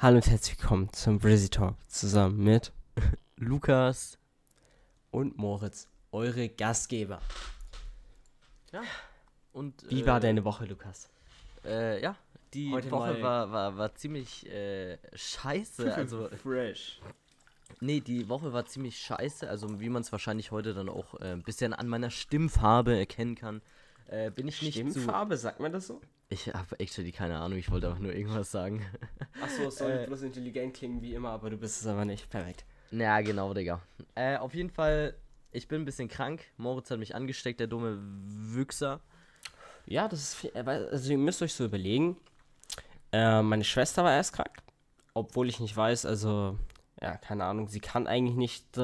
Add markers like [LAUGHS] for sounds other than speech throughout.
Hallo und herzlich willkommen zum Brizzy Talk zusammen mit Lukas. und Moritz, eure Gastgeber. Ja. Und Wie äh, war deine Woche, Lukas? Äh, ja, die Heute Woche war, war, war ziemlich äh, scheiße. Also, fresh. nee, die Woche war ziemlich scheiße. Also, wie man es wahrscheinlich heute dann auch äh, ein bisschen an meiner Stimmfarbe erkennen kann, äh, bin ich nicht zu. Stimmfarbe, sagt man das so? Ich habe actually keine Ahnung, ich wollte einfach nur irgendwas sagen. [LAUGHS] Achso, es soll Äh. bloß intelligent klingen wie immer, aber du bist es aber nicht. Perfekt. ja, genau, Digga. Äh, auf jeden Fall, ich bin ein bisschen krank. Moritz hat mich angesteckt, der dumme Wüchser. Ja, das ist viel, also ihr müsst euch so überlegen. Äh, meine Schwester war erst krank, obwohl ich nicht weiß, also ja, keine Ahnung, sie kann eigentlich nicht äh,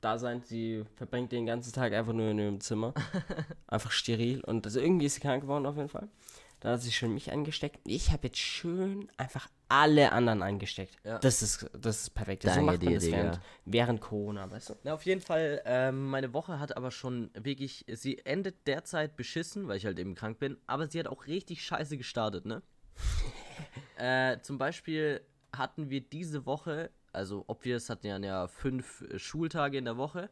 da sein. Sie verbringt den ganzen Tag einfach nur in ihrem Zimmer, [LAUGHS] einfach steril und also irgendwie ist sie krank geworden auf jeden Fall. Dann hat sie schon mich angesteckt. Ich habe jetzt schön einfach alle anderen angesteckt. Ja. Das ist das ist perfekt. so Danke macht man das Digga. während, während Corona, weißt du? Na, auf jeden Fall, ähm, meine Woche hat aber schon wirklich, sie endet derzeit beschissen, weil ich halt eben krank bin, aber sie hat auch richtig scheiße gestartet, ne? [LAUGHS] äh, zum Beispiel hatten wir diese Woche, also ob wir es hatten ja, ja fünf äh, Schultage in der Woche,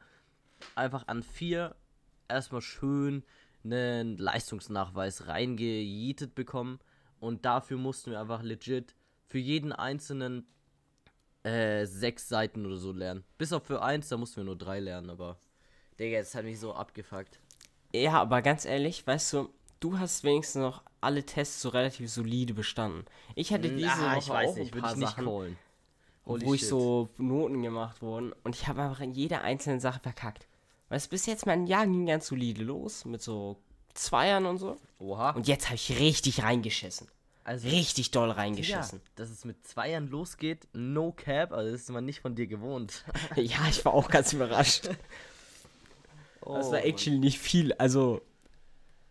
einfach an vier erstmal schön einen Leistungsnachweis reingejietet bekommen und dafür mussten wir einfach legit für jeden einzelnen äh, sechs Seiten oder so lernen. Bis auf für eins, da mussten wir nur drei lernen, aber. Digga, jetzt hat mich so abgefuckt. Ja, aber ganz ehrlich, weißt du, du hast wenigstens noch alle Tests so relativ solide bestanden. Ich hatte diese Ah, Woche ich weiß auch nicht, ein würde paar ich Sachen, wo ich shit. so Noten gemacht wurden und ich habe einfach in jeder einzelnen Sache verkackt. Weißt du, bis jetzt mein Jahr ging ganz solide los mit so Zweiern und so. Oha. Und jetzt habe ich richtig reingeschissen. also, Richtig doll ja, reingeschissen. dass es mit zwei Jahren losgeht, no cap, also das ist man nicht von dir gewohnt. [LAUGHS] Ja, ich war auch ganz [LAUGHS] überrascht. Oh, Das war actually nicht viel. Also,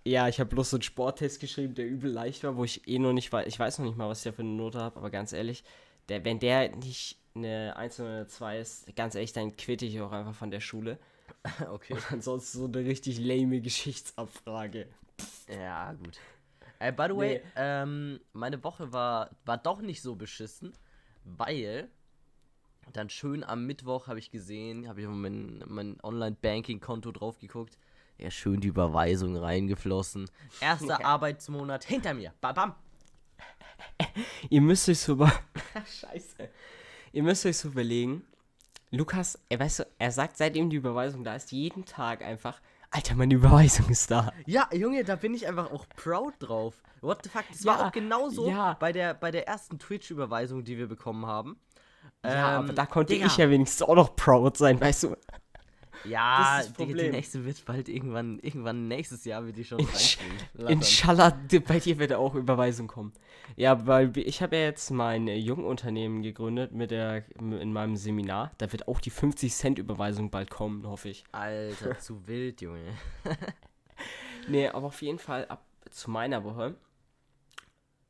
ja, ich habe bloß so einen Sporttest geschrieben, der übel leicht war, wo ich eh noch nicht weiß. Ich weiß noch nicht mal, was ich da für eine Note habe, aber ganz ehrlich, der, wenn der nicht eine 1 oder eine 2 ist, ganz ehrlich, dann quitte ich auch einfach von der Schule. [LAUGHS] Okay. Ansonsten so eine richtig lame Geschichtsabfrage. Ja, gut. Äh, by the way, Nee. ähm, meine Woche war, war doch nicht so beschissen, weil dann schön am Mittwoch habe ich gesehen, habe ich auf mein, mein Online-Banking-Konto drauf geguckt. Ja, schön die Überweisung reingeflossen. Erster [LAUGHS] Arbeitsmonat hinter mir. Bam, bam. Ihr müsst euch so über. [LAUGHS] Scheiße. Ihr müsst euch so überlegen. Lukas, er, weißt du, er sagt, seitdem die Überweisung da ist, jeden Tag einfach, Alter, meine Überweisung ist da. Ja, Junge, da bin ich einfach auch proud drauf. What the fuck? Das war Ja, auch genauso ja. bei, der, bei der ersten Twitch-Überweisung, die wir bekommen haben. Ja, Ähm, aber da konnte Digga. ich ja wenigstens auch noch proud sein, weißt du? Ja, Das das Digga, die nächste wird bald irgendwann, irgendwann nächstes Jahr wird die schon Insch-. Inshallah, bei dir wird auch Überweisung kommen. Ja, weil ich habe ja jetzt mein äh, Jungunternehmen gegründet mit der, in meinem Seminar. Da wird auch die 50 Cent Überweisung bald kommen, hoffe ich. Alter, [LAUGHS] zu wild, Junge. Nee, aber auf jeden Fall ab zu meiner Woche.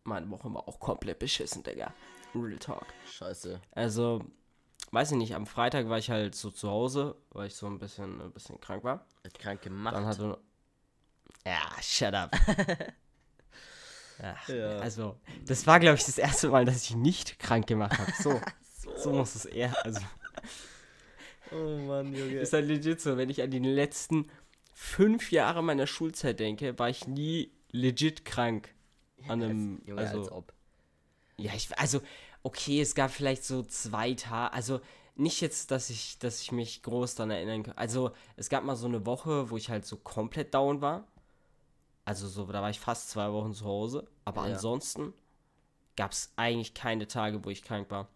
Meine Woche war auch komplett beschissen, Digga. Real Talk. Scheiße. Also, weiß ich nicht, am Freitag war ich halt so zu Hause, weil ich so ein bisschen, ein bisschen krank war. Hat krank gemacht. Dann hatte. Ja, shut up. [LAUGHS] Ach, Ja. Also, das war, glaube ich, das erste Mal, dass ich nicht krank gemacht habe. [LAUGHS] So, so muss es eher. Also, [LAUGHS] oh Mann, Junge. ist halt legit so, wenn ich an die letzten fünf Jahre meiner Schulzeit denke, war ich nie legit krank. An einem, als, Junge, also, als ob. Ja, ich, also, okay, es gab vielleicht so zwei Tage, also nicht jetzt, dass ich, dass ich mich groß daran erinnern kann. Also, es gab mal so eine Woche, wo ich halt so komplett down war. Also so, da war ich fast zwei Wochen zu Hause. Aber Ja. ansonsten gab es eigentlich keine Tage, wo ich krank war.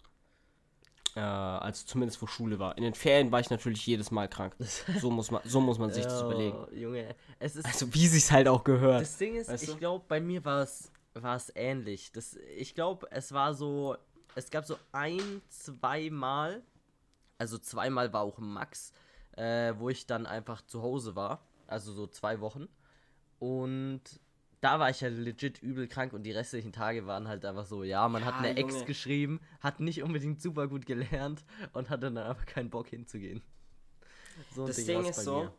Äh, also zumindest wo Schule war. In den Ferien war ich natürlich jedes Mal krank. [LAUGHS] So muss man, so muss man sich das überlegen. Junge, es ist. Also wie sich's halt auch gehört. das Ding ist, weißt ich glaube, bei mir war es war es ähnlich. Das, ich glaube, es war so. Es gab so ein, zweimal. Also zweimal war auch Max, äh, wo ich dann einfach zu Hause war. Also so zwei Wochen. Und da war ich ja legit übel krank und die restlichen Tage waren halt einfach so, ja, man hat Ja, eine Ex Junge. geschrieben, hat nicht unbedingt super gut gelernt und hatte dann einfach keinen Bock hinzugehen. So ein das Ding Ding ist so, mir.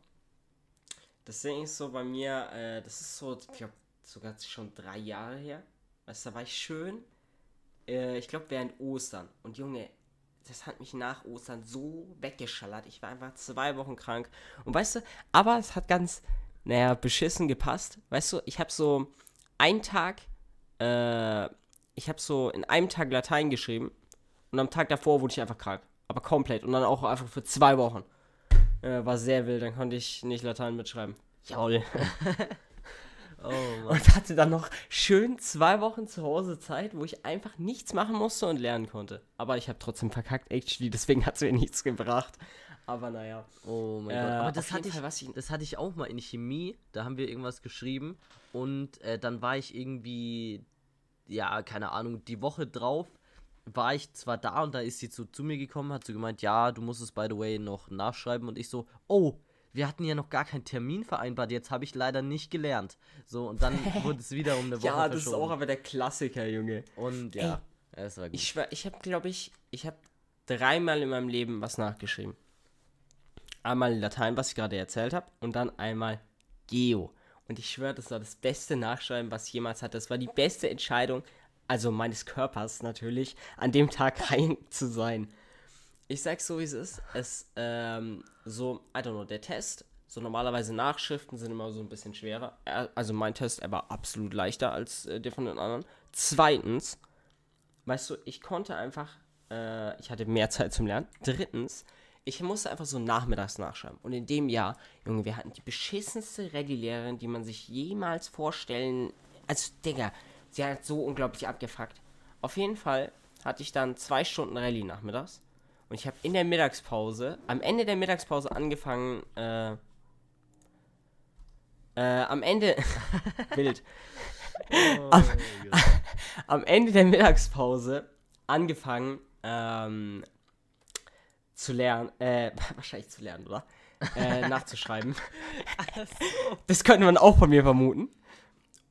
das Ding ist so bei mir, äh, das ist so, ich glaube, sogar schon drei Jahre her. Weißt du, da war ich schön äh, ich glaube während Ostern. Und Junge, das hat mich nach Ostern so weggeschallert. Ich war einfach zwei Wochen krank. Und weißt du, aber es hat ganz, naja, beschissen gepasst. Weißt du, ich habe so einen Tag, äh, ich habe so in einem Tag Latein geschrieben. Und am Tag davor wurde ich einfach krank. Aber komplett. Und dann auch einfach für zwei Wochen. Äh, war sehr wild. Dann konnte ich nicht Latein mitschreiben. Jaul. [LAUGHS] Oh, und hatte dann noch schön zwei Wochen zu Hause Zeit, wo ich einfach nichts machen musste und lernen konnte. Aber ich habe trotzdem verkackt, actually, deswegen hat es mir nichts gebracht. Aber naja. Oh mein äh, Gott. Aber das hatte, ich, Fall, ich, das hatte ich auch mal in Chemie. Da haben wir irgendwas geschrieben. Und äh, dann war ich irgendwie, ja, keine Ahnung, die Woche drauf war ich zwar da und da ist sie zu, zu mir gekommen, hat sie gemeint, ja, du musst es by the way noch nachschreiben. Und ich so, oh, wir hatten ja noch gar keinen Termin vereinbart, jetzt habe ich leider nicht gelernt. So, und dann [LAUGHS] wurde es wieder um eine Woche Ja, das verschoben. ist auch aber der Klassiker, Junge. Und ja, es war gut. Ich, ich habe, glaube ich, ich habe dreimal in meinem Leben was nachgeschrieben. Einmal Latein, was ich gerade erzählt habe, und dann einmal Geo. Und ich schwöre, das war das beste Nachschreiben, was ich jemals hatte. Das war die beste Entscheidung, also meines Körpers natürlich, an dem Tag [LAUGHS] rein zu sein ich sag's so, wie es ist. Es, ähm, so, I don't know, der Test, so normalerweise Nachschriften sind immer so ein bisschen schwerer. Also mein Test, er war absolut leichter als äh, der von den anderen. Zweitens, weißt du, ich konnte einfach, äh, ich hatte mehr Zeit zum Lernen. Drittens, ich musste einfach so nachmittags nachschreiben. Und in dem Jahr, Junge, wir hatten die beschissenste Rallye-Lehrerin, die man sich jemals vorstellen. Also, Digga, sie hat so unglaublich abgefuckt. Auf jeden Fall hatte ich dann zwei Stunden Rallye nachmittags. Und ich habe in der Mittagspause, am Ende der Mittagspause angefangen, äh, äh, am Ende, [LAUGHS] wild, oh, am, [LAUGHS] am, Ende der Mittagspause angefangen, ähm, zu lernen, äh, [LAUGHS] wahrscheinlich zu lernen, oder? Äh, nachzuschreiben. Das könnte man auch von mir vermuten.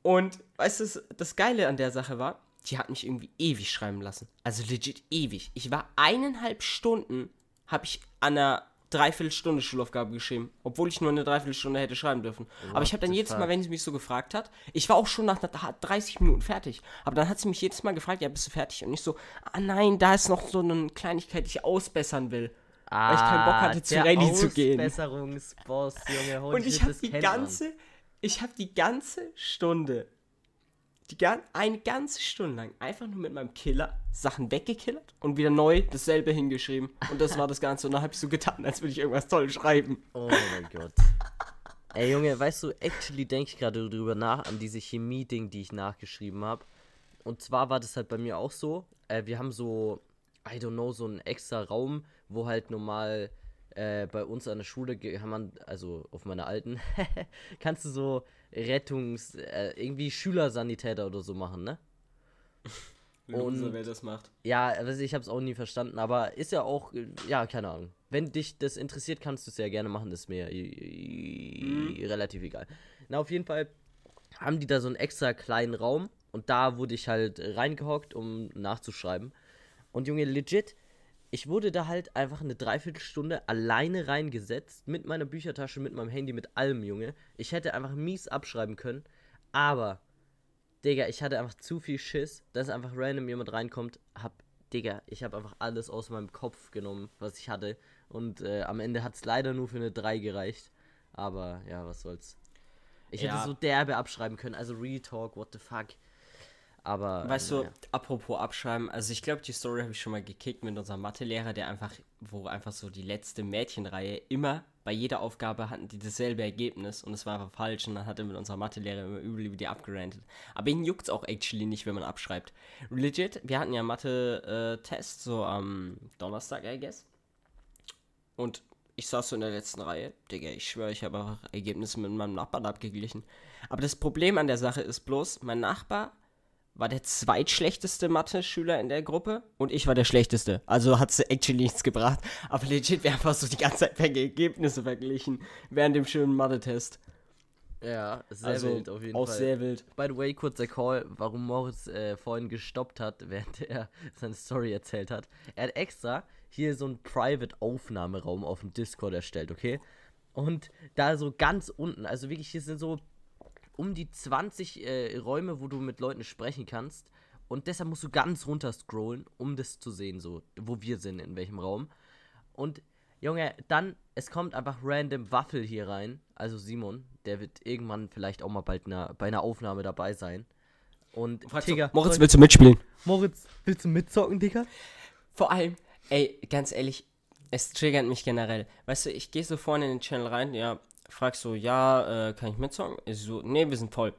Und weißt du, das Geile an der Sache war, die hat mich irgendwie ewig schreiben lassen. Also legit ewig. Ich war eineinhalb Stunden, habe ich an einer Dreiviertelstunde Schulaufgabe geschrieben, obwohl ich nur eine Dreiviertelstunde hätte schreiben dürfen. What aber ich habe dann jedes Mal, wenn sie mich so gefragt hat, ich war auch schon nach 30 Minuten fertig. Aber dann hat sie mich jedes Mal gefragt, ja, bist du fertig? Und ich so, ah nein, da ist noch so eine Kleinigkeit, die ich ausbessern will. Ah, weil ich keinen Bock hatte, zu Rallye zu gehen. Junge. Und ich habe die ganze, man. ich habe die ganze Stunde die, eine ganze Stunde lang einfach nur mit meinem Killer Sachen weggekillert und wieder neu dasselbe hingeschrieben. Und das war das Ganze. Und dann habe ich so getan, als würde ich irgendwas toll schreiben. Oh mein Gott. Ey Junge, weißt du, actually denke ich gerade drüber nach, an diese Chemie-Ding, die ich nachgeschrieben habe. Und zwar war das halt bei mir auch so. Äh, wir haben so, I don't know, so einen extra Raum, wo halt normal äh, bei uns an der Schule kann man, also auf meiner alten, [LAUGHS] kannst du so Rettungs-, äh, irgendwie Schülersanitäter oder so machen, ne? [LAUGHS] Und wer das macht. Ja, also ich habe es auch nie verstanden, aber ist ja auch, ja, keine Ahnung. Wenn dich das interessiert, kannst du es ja gerne machen, das ist mir mhm. relativ egal. Na, auf jeden Fall haben die da so einen extra kleinen Raum und da wurde ich halt reingehockt, um nachzuschreiben. Und Junge, legit, ich wurde da halt einfach eine Dreiviertelstunde alleine reingesetzt, mit meiner Büchertasche, mit meinem Handy, mit allem, Junge. Ich hätte einfach mies abschreiben können, aber, Digga, ich hatte einfach zu viel Schiss, dass einfach random jemand reinkommt, hab, Digga, ich habe einfach alles aus meinem Kopf genommen, was ich hatte. Und äh, am Ende hat es leider nur für eine 3 gereicht. Aber ja, was soll's. Ich ja. hätte so derbe abschreiben können, also Retalk, what the fuck. Aber. Weißt naja. du, apropos abschreiben, also ich glaube, die Story habe ich schon mal gekickt mit unserem Mathelehrer, der einfach, wo einfach so die letzte Mädchenreihe immer bei jeder Aufgabe hatten die dasselbe Ergebnis und es war einfach falsch und dann hat er mit unserer Mathelehrer immer übel über die abgerantet. Aber ihn juckt es auch actually nicht, wenn man abschreibt. Legit, wir hatten ja Mathe-Test so am Donnerstag, I guess. Und ich saß so in der letzten Reihe. Digga, ich schwöre, ich habe auch Ergebnisse mit meinem Nachbarn abgeglichen. Aber das Problem an der Sache ist bloß, mein Nachbar war der zweitschlechteste Mathe-Schüler in der Gruppe und ich war der schlechteste. Also hat es actually nichts gebracht. Aber legit, wir haben fast so die ganze Zeit Ergebnisse verglichen während dem schönen Mathe-Test. Ja, sehr also, wild auf jeden auch Fall. Auch sehr wild. By the way, kurzer Call, warum Moritz äh, vorhin gestoppt hat, [LAUGHS] während er seine Story erzählt hat. Er hat extra hier so einen Private-Aufnahmeraum auf dem Discord erstellt, okay? Und da so ganz unten, also wirklich, hier sind so um die 20 äh, Räume, wo du mit Leuten sprechen kannst. Und deshalb musst du ganz runter scrollen, um das zu sehen, so, wo wir sind, in welchem Raum. Und, Junge, dann, es kommt einfach random Waffel hier rein. Also Simon, der wird irgendwann vielleicht auch mal bald na, bei einer Aufnahme dabei sein. Und, Digga, Moritz, willst du mitspielen? Moritz, willst du mitzocken, Digga? Vor allem, ey, ganz ehrlich, es triggert mich generell. Weißt du, ich gehe so vorne in den Channel rein, ja, frag so, ja, äh, kann ich mitzocken? Ich so, nee, wir sind voll.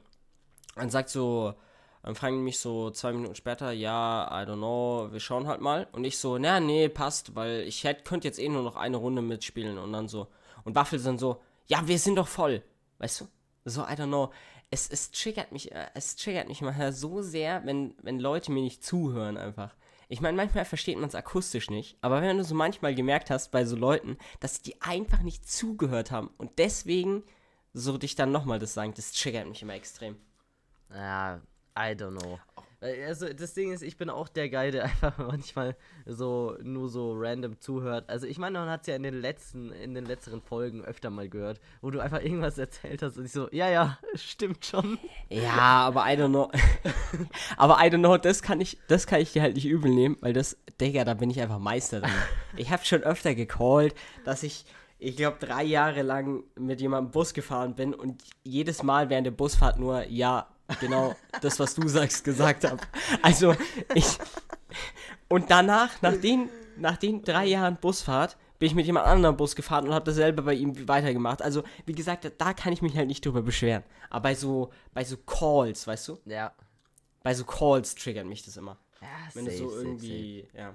Dann sagt so, dann fragen mich so zwei Minuten später, ja, I don't know, wir schauen halt mal. Und ich so, na, nee, passt, weil ich hätte, könnte jetzt eh nur noch eine Runde mitspielen und dann so. Und Waffel sind so, ja, wir sind doch voll. Weißt du? So, I don't know. Es, es triggert mich, äh, es triggert mich mal so sehr, wenn, wenn Leute mir nicht zuhören einfach. Ich meine, manchmal versteht man es akustisch nicht, aber wenn du so manchmal gemerkt hast bei so Leuten, dass die einfach nicht zugehört haben und deswegen so dich dann nochmal das sagen, das triggert mich immer extrem. Ja, I don't know. Also das Ding ist, ich bin auch der Guy, der [LAUGHS] einfach manchmal so nur so random zuhört. Also ich meine, man hat es ja in den letzten, in den letzteren Folgen öfter mal gehört, wo du einfach irgendwas erzählt hast und ich so, ja, ja, [LAUGHS] stimmt schon. Ja, aber I don't know. [LAUGHS] aber I don't know, das kann ich, das kann ich dir halt nicht übel nehmen, weil das, Digga, da bin ich einfach Meister drin. ich habe schon öfter gecallt, dass ich ich glaube, drei Jahre lang mit jemandem Bus gefahren bin und jedes Mal während der Busfahrt nur, ja, genau das, was du sagst, gesagt habe. Also, ich. Und danach, nach den, nach den drei Jahren Busfahrt, bin ich mit jemand anderem Bus gefahren und habe dasselbe bei ihm weitergemacht. Also, wie gesagt, da kann ich mich halt nicht drüber beschweren. Aber bei so, bei so Calls, weißt du? Ja. Bei so Calls triggert mich das immer. Ja, Wenn safe, du so irgendwie, safe. ja.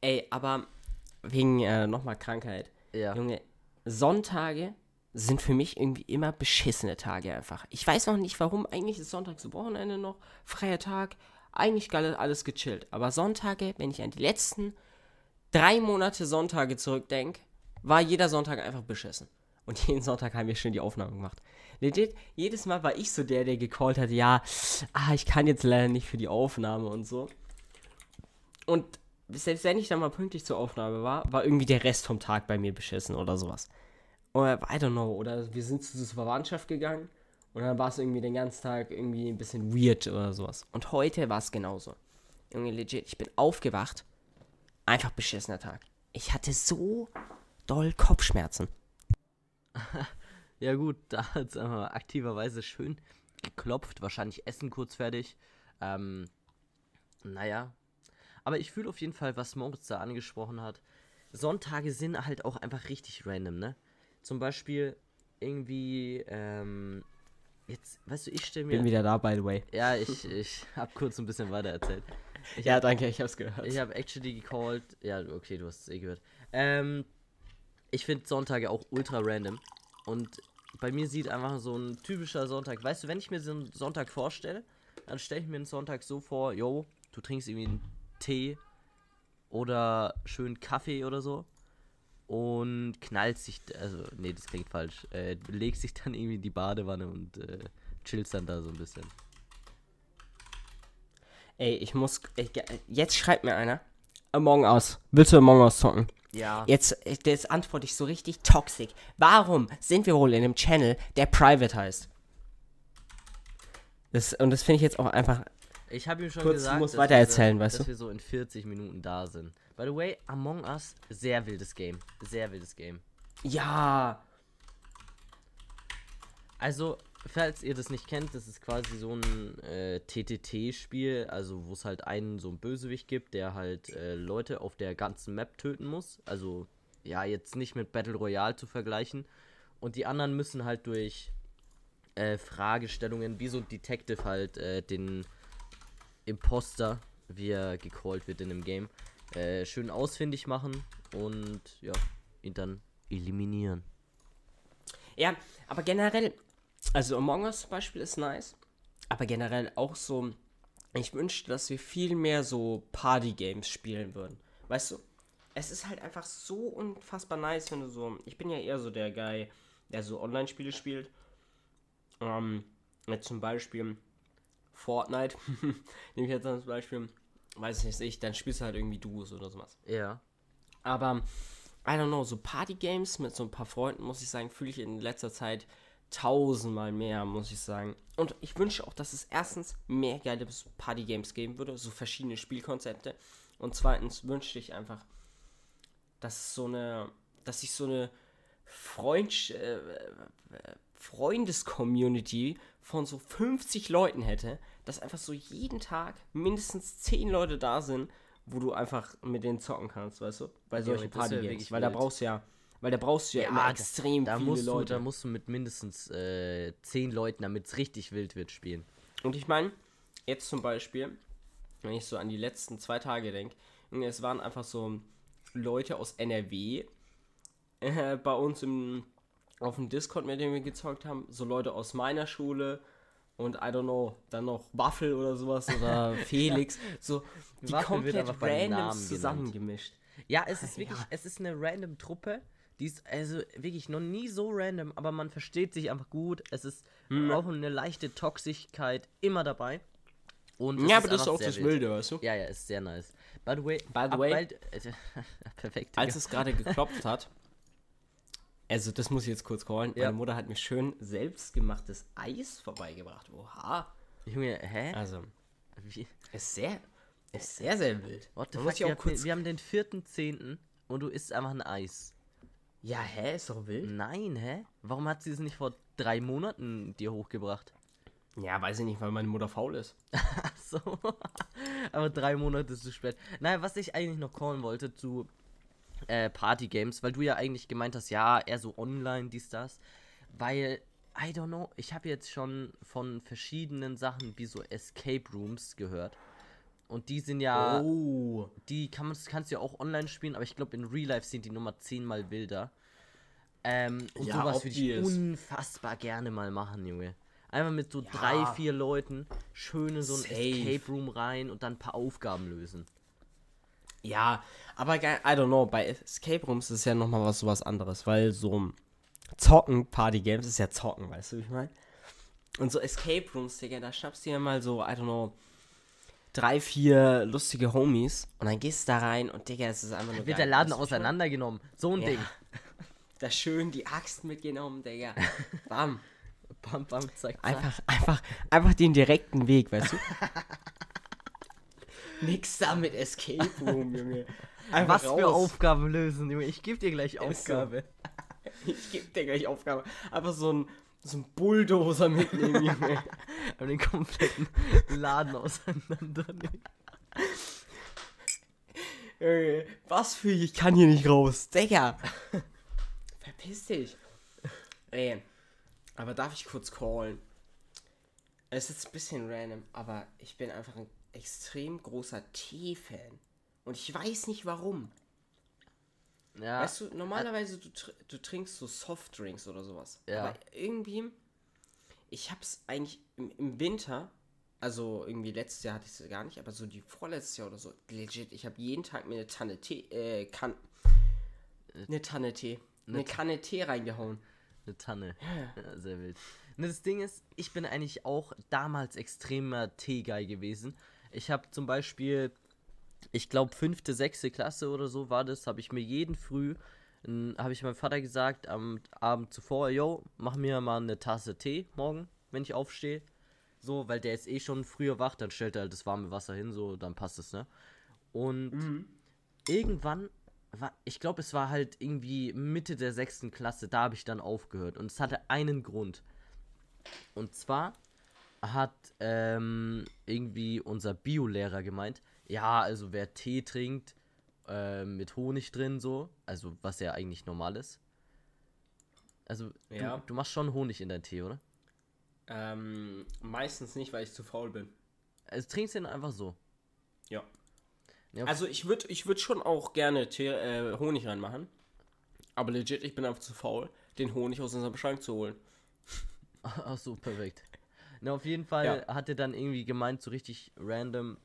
Ey, aber wegen äh, nochmal Krankheit. Ja. Junge, Sonntage sind für mich irgendwie immer beschissene Tage einfach. Ich weiß noch nicht warum. Eigentlich ist Sonntag so Wochenende noch, freier Tag. Eigentlich alles gechillt. Aber Sonntage, wenn ich an die letzten drei Monate Sonntage zurückdenke, war jeder Sonntag einfach beschissen. Und [LAUGHS] jeden Sonntag haben wir schön die Aufnahmen gemacht. Jedes Mal war ich so der, der gecallt hat, ja, ah, ich kann jetzt leider nicht für die Aufnahme und so. Und selbst wenn ich dann mal pünktlich zur Aufnahme war, war irgendwie der Rest vom Tag bei mir beschissen oder sowas. Oder I don't know. Oder wir sind zu dieser Verwandtschaft gegangen und dann war es irgendwie den ganzen Tag irgendwie ein bisschen weird oder sowas. Und heute war es genauso. Junge, legit, ich bin aufgewacht. Einfach beschissener Tag. Ich hatte so doll Kopfschmerzen. [LAUGHS] Ja gut, da hat es aktiverweise schön geklopft. Wahrscheinlich Essen kurz fertig. Ähm, naja. Aber ich fühle auf jeden Fall, was Moritz da angesprochen hat. Sonntage sind halt auch einfach richtig random, ne? Zum Beispiel irgendwie, ähm, jetzt, weißt du, ich stelle mir... Bin wieder da, by the way. Ja, ich, ich hab kurz ein bisschen weiter erzählt. Ich Ja, danke, ich hab's gehört. Ich habe actually gecallt. Ja, okay, du hast es eh gehört. Ähm, ich finde Sonntage auch ultra random. Und bei mir sieht einfach so ein typischer Sonntag. Weißt du, wenn ich mir so einen Sonntag vorstelle, dann stelle ich mir einen Sonntag so vor, yo, du trinkst irgendwie einen Tee oder schön Kaffee oder so. Und knallst dich, also, nee, das klingt falsch. Äh, legst dich dann irgendwie in die Badewanne und äh, chillst dann da so ein bisschen. Ey, ich muss. Ich, jetzt schreibt mir einer. Among Us. Willst du Among Us zocken? Ja. Jetzt, jetzt antworte ich so richtig toxic. Warum sind wir wohl in einem Channel, der Private heißt? Das, und das finde ich jetzt auch einfach. Ich habe ihm schon Kurz, gesagt, musst dass weiter wir erzählen, so, weißt dass du? wir so in 40 Minuten da sind. By the way, Among Us, sehr wildes Game. Sehr wildes Game. Ja. Also, falls ihr das nicht kennt, das ist quasi so ein äh, TTT-Spiel, also wo es halt einen so einen Bösewicht gibt, der halt äh, Leute auf der ganzen Map töten muss. Also, ja, jetzt nicht mit Battle Royale zu vergleichen. Und die anderen müssen halt durch äh, Fragestellungen, wie so ein Detective halt äh, den Imposter, wie er gecallt wird in dem Game, äh, schön ausfindig machen und ja, ihn dann eliminieren. Ja, aber generell. Also Among Us zum Beispiel ist nice. Aber generell auch so. Ich wünschte, dass wir viel mehr so Party-Games spielen würden. Weißt du? Es ist halt einfach so unfassbar nice, wenn du so. Ich bin ja eher so der Guy, der so Online-Spiele spielt. Ähm, zum Beispiel Fortnite. [LAUGHS] Nehme ich jetzt als Beispiel. Weiß ich nicht, dann spielst du halt irgendwie Duos oder sowas. Ja. Aber, I don't know, so Party-Games mit so ein paar Freunden, muss ich sagen, fühle ich in letzter Zeit tausendmal mehr, muss ich sagen. Und ich wünsche auch, dass es erstens mehr geile Party-Games geben würde, so verschiedene Spielkonzepte. Und zweitens wünschte ich einfach, dass so eine, dass ich so eine Freund, äh, Freundes-Community von so 50 Leuten hätte, dass einfach so jeden Tag mindestens 10 Leute da sind, wo du einfach mit denen zocken kannst, weißt du? Bei Ja, solchen Party-Games. wirklich Weil da brauchst du ja, weil da brauchst du ja, immer da- extrem da viele musst Leute. Du, da musst du mit mindestens äh, 10 Leuten, damit es richtig wild wird, spielen. Und ich meine, jetzt zum Beispiel, wenn ich so an die letzten zwei Tage denke, es waren einfach so Leute aus NRW äh, bei uns im, auf dem Discord, mit dem wir gezockt haben, so Leute aus meiner Schule und I don't know, dann noch Waffel oder sowas oder [LAUGHS] Felix, so die Waffel komplett random zusammengemischt. Ja, es ist wirklich, es ist eine random Truppe. Die ist also wirklich noch nie so random, aber man versteht sich einfach gut. Es ist Hm. auch eine leichte Toxigkeit immer dabei. Und Ja, aber das ist auch das wild. Wilde, weißt du? Ja, ja, ist sehr nice. By the way, By the way- bald- [LAUGHS] äh, perfekt. Als es gerade geklopft hat, [LAUGHS] also das muss ich jetzt kurz callen, Ja. meine Mutter hat mir schön selbstgemachtes Eis vorbeigebracht. Oha. Junge, hä? Also, Wie? ist sehr, ist sehr, sehr wild. What the fuck? Wir, kurz. den, wir haben den 4.10. und du isst einfach ein Eis. Ja, hä, ist doch wild. Nein, hä? Warum hat sie es nicht vor drei Monaten dir hochgebracht? Ja, weiß ich nicht, weil meine Mutter faul ist. [LAUGHS] Ach so. Aber drei Monate zu spät. Naja, was ich eigentlich noch callen wollte zu äh, Party-Games, weil du ja eigentlich gemeint hast, ja, eher so online, dies, das. Weil, I don't know, ich habe jetzt schon von verschiedenen Sachen wie so Escape Rooms gehört. Und die sind ja, Oh. die kann man, kannst du ja auch online spielen, aber ich glaube in Real Life sind die Nummer zehnmal wilder. Ähm, und Ja, sowas würde ich unfassbar gerne mal machen, Junge. Einfach mit so Ja. drei, vier Leuten schön in so ein. Escape Room rein und dann ein paar Aufgaben lösen. Ja, aber I don't know, bei Escape Rooms ist ja nochmal was sowas anderes, weil so Zocken, Party Games ist ja Zocken, weißt du, wie ich meine? Und so Escape Rooms, Digga, da schnappst du dir mal so, I don't know, drei, vier lustige Homies und dann gehst du da rein und Digga, es ist einfach nur Wird geil, der Laden mein? auseinandergenommen. So ein Ja. Ding. [LAUGHS] Da schön die Axt mitgenommen, Digga. [LAUGHS] Bam. Bam, bam, zack, zack. Einfach, einfach, einfach den direkten Weg, weißt du? [LAUGHS] Nix da mit Escape [LAUGHS] Room, Junge. Einfach Was für raus. Aufgaben lösen, Junge. Ich gebe dir gleich. Aufgabe. [LAUGHS] Ich geb dir gleich Aufgabe. Einfach so ein, so ein Bulldozer mitnehmen, [LAUGHS] Junge. Aber den kompletten Laden auseinandernehmen. Junge, Was für ich kann hier nicht raus. Digga. Verpiss dich. Ey. Aber darf ich kurz callen? Es ist ein bisschen random, aber ich bin einfach ein extrem großer Tee-Fan. Und ich weiß nicht warum. Ja, Weißt du, normalerweise du, tr du trinkst so Softdrinks oder sowas. Ja. Aber irgendwie, ich hab's eigentlich im, im Winter, also irgendwie letztes Jahr hatte ich es gar nicht, aber so die vorletztes Jahr oder so, legit, ich habe jeden Tag mir eine Tanne Tee, äh, kann, eine Tanne Tee, eine Kanne Tee reingehauen. eine Tanne. Ja, sehr wild. Und das Ding ist, ich bin eigentlich auch damals extremer Tee-Guy gewesen. Ich habe zum Beispiel, ich glaube, fünfte, sechste Klasse oder so war das, habe ich mir jeden Früh, habe ich meinem Vater gesagt, am Abend zuvor, yo, mach mir mal eine Tasse Tee morgen, wenn ich aufstehe. So, weil der ist eh schon früher wach, dann stellt er halt das warme Wasser hin, so, dann passt es, ne? Und irgendwann war, ich glaube, es war halt irgendwie Mitte der sechsten Klasse, da habe ich dann aufgehört. Und es hatte einen Grund. Und zwar hat ähm, irgendwie unser Biolehrer gemeint, ja, also wer Tee trinkt äh, mit Honig drin, so, also was ja eigentlich normal ist. Also, Ja. du, du machst schon Honig in deinen Tee, oder? Ähm, meistens nicht, weil ich zu faul bin. Also trinkst du den einfach so. Ja. Ja, Also ich würde ich würd schon auch gerne Tee, äh, Honig reinmachen. Aber legit, ich bin einfach zu faul, den Honig aus unserem Schrank zu holen. [LAUGHS] Ach so, perfekt. Na, auf jeden Fall Ja. hat er dann irgendwie gemeint, so richtig random.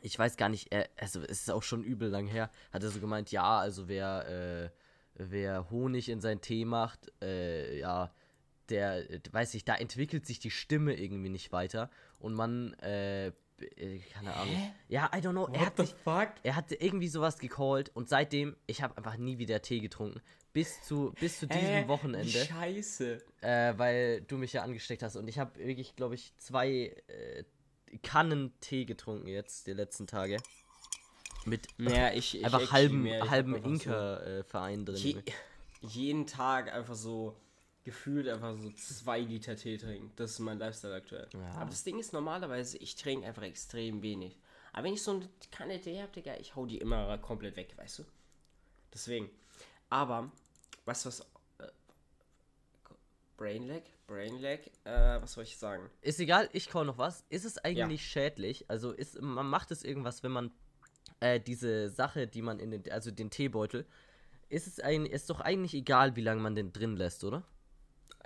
Ich weiß gar nicht, er, also es ist auch schon übel lang her, hat er so gemeint, ja, also wer, äh, wer Honig in seinen Tee macht, äh, ja, der, weiß ich, da entwickelt sich die Stimme irgendwie nicht weiter und man, äh, keine Ahnung. Ja, I don't know. Er What hat, the sich, fuck? er hatte irgendwie sowas gecallt und seitdem, ich habe einfach nie wieder Tee getrunken. Bis zu, bis zu diesem Hä? Wochenende. Scheiße. äh, weil du mich ja angesteckt hast. Und ich habe wirklich, glaube ich, zwei äh, Kannen Tee getrunken jetzt die letzten Tage. Mit Ja, ich, ich einfach halben, halben einfach so Inka-Verein drin. Je, jeden Tag einfach so gefühlt einfach so zwei Liter Tee trinken. Das ist mein Lifestyle aktuell. Ja. Aber das Ding ist normalerweise, ich trinke einfach extrem wenig. Aber wenn ich so eine Kanne Tee habe, Digga, ich hau die immer komplett weg, weißt du? Deswegen. Aber, weißt du was? Äh, Brainlag? Brainlag? Äh, was soll ich sagen? Ist egal, ich call noch was. Ist es eigentlich schädlich? Also ist man macht es irgendwas, wenn man äh, diese Sache, die man in den, also den Teebeutel, ist es eigentlich, ist doch eigentlich egal, wie lange man den drin lässt, oder?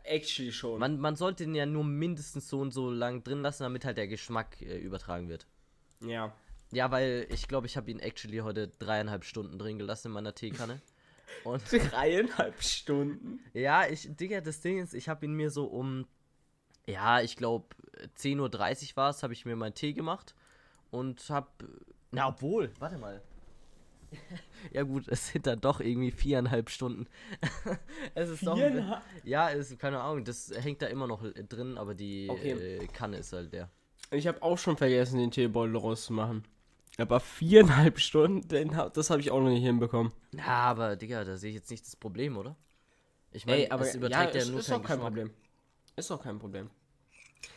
Actually schon. Man, man sollte den ja nur mindestens so und so lang drin lassen, damit halt der Geschmack äh, übertragen wird. ja. Ja, weil ich glaube, ich habe ihn actually heute dreieinhalb Stunden drin gelassen in meiner Teekanne. [LAUGHS] Und Dreieinhalb Stunden. ja, ich, Digga, das Ding ist, ich habe ihn mir so um, ja, ich glaube, 10.30 Uhr war es, habe ich mir meinen Tee gemacht und habe, na, obwohl, warte mal. Ja gut, es sind dann doch irgendwie viereinhalb Stunden. [LAUGHS] es ist doch, ja, es ist keine Ahnung, das hängt da immer noch äh, drin, aber die Okay. äh, Kanne ist halt der. Ich habe auch schon vergessen, den Teebeutel rauszumachen. Aber viereinhalb [LAUGHS] Stunden, das habe ich auch noch nicht hinbekommen. Ja, aber Digga, da sehe ich jetzt nicht das Problem, oder? Ich meine, aber es überträgt ja, ist, nur ist auch kein Geschmack. Problem. Ist auch kein Problem.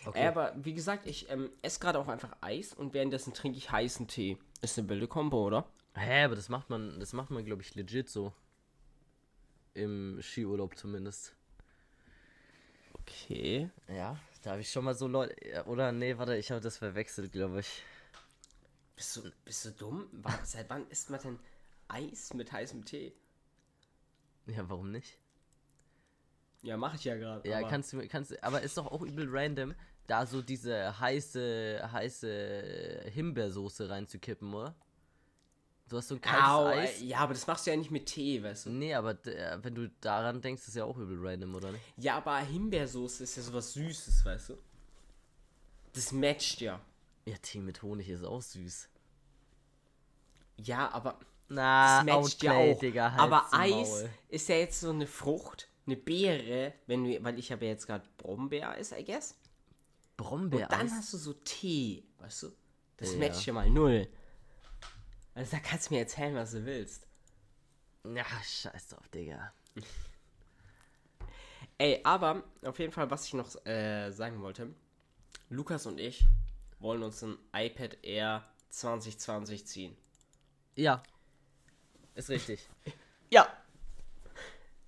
Okay. Ey, aber wie gesagt, ich ähm, esse gerade auch einfach Eis und währenddessen trinke ich heißen Tee. Ist eine wilde Kombo, oder? Hä, aber das macht man, das macht man, glaube ich, legit so. Im Skiurlaub zumindest. Okay. Ja, da habe ich schon mal so Leute. ja, Oder nee, warte, ich habe das verwechselt, glaube ich. Bist du, bist du dumm? Seit wann isst man denn Eis mit heißem Tee? Ja, warum nicht? Ja, mache ich ja gerade. Ja, aber- kannst du, kannst du, aber ist doch auch übel random, da so diese heiße, heiße Himbeersoße reinzukippen, oder? Du hast so ein kaltes Au, Eis. ja, aber das machst du ja nicht mit Tee, weißt du? Nee, aber äh, wenn du daran denkst, ist ja auch übel random, oder nicht? Ja, aber Himbeersoße ist ja sowas Süßes, weißt du? Das matcht ja. Ja, Tee mit Honig ist auch süß. Ja, aber Na, das matcht ja auch. Digga, halt's aber Maul. Eis ist ja jetzt so eine Frucht, eine Beere, wenn du, weil ich habe ja jetzt gerade Brombeereis, I guess. Und Brombeereis. dann hast du so Tee, weißt du? Das Ja. matcht ja mal null. Also da kannst du mir erzählen, was du willst. Ja, scheiß drauf, Digga. [LAUGHS] Ey, aber auf jeden Fall, was ich noch äh, sagen wollte. Lukas und ich wollen uns ein iPad Air 2020 ziehen. Ja. Ist richtig. [LAUGHS] Ja.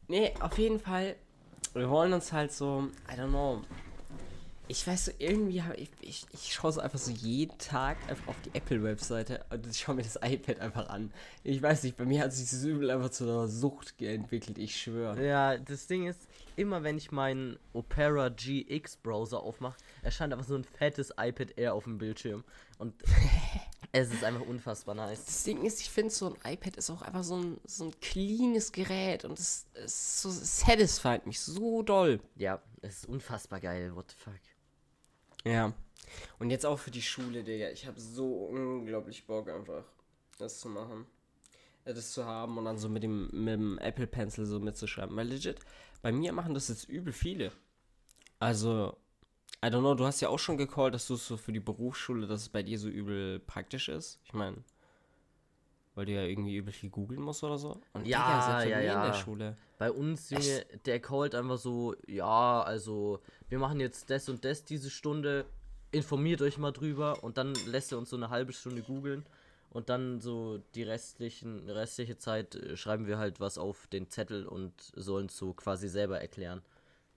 Nee, auf jeden Fall. Wir wollen uns halt so, I don't know. Ich weiß so, irgendwie habe ich, ich, ich schaue so einfach so jeden Tag einfach auf die Apple-Webseite und ich schaue mir das iPad einfach an. Ich weiß nicht, bei mir hat sich das Übel einfach zu einer Sucht entwickelt, ich schwöre. Ja, das Ding ist, immer wenn ich meinen Opera GX Browser aufmache, erscheint einfach so ein fettes iPad Air auf dem Bildschirm. Und [LAUGHS] es ist einfach unfassbar nice. Das Ding ist, ich finde, so ein iPad ist auch einfach so ein, so ein cleanes Gerät und es, es so satisfied mich so doll. Ja, es ist unfassbar geil, what the fuck. Ja. Und jetzt auch für die Schule, Digga. Ich habe so unglaublich Bock einfach, das zu machen. Äh, Das zu haben und dann so mit dem, mit dem Apple Pencil so mitzuschreiben. Weil legit, bei mir machen das jetzt übel viele. Also, I don't know, du hast ja auch schon gecallt, dass du es so für die Berufsschule, dass es bei dir so übel praktisch ist. Ich meine, weil du ja irgendwie übel viel googeln musst oder so. Und Ja, Digga, selbst ja, mir in ja. der Schule. Bei uns, Junge, der callt einfach so, ja, also, wir machen jetzt das und das diese Stunde, informiert euch mal drüber und dann lässt er uns so eine halbe Stunde googeln und dann so die restlichen, restliche Zeit äh, schreiben wir halt was auf den Zettel und sollen so quasi selber erklären,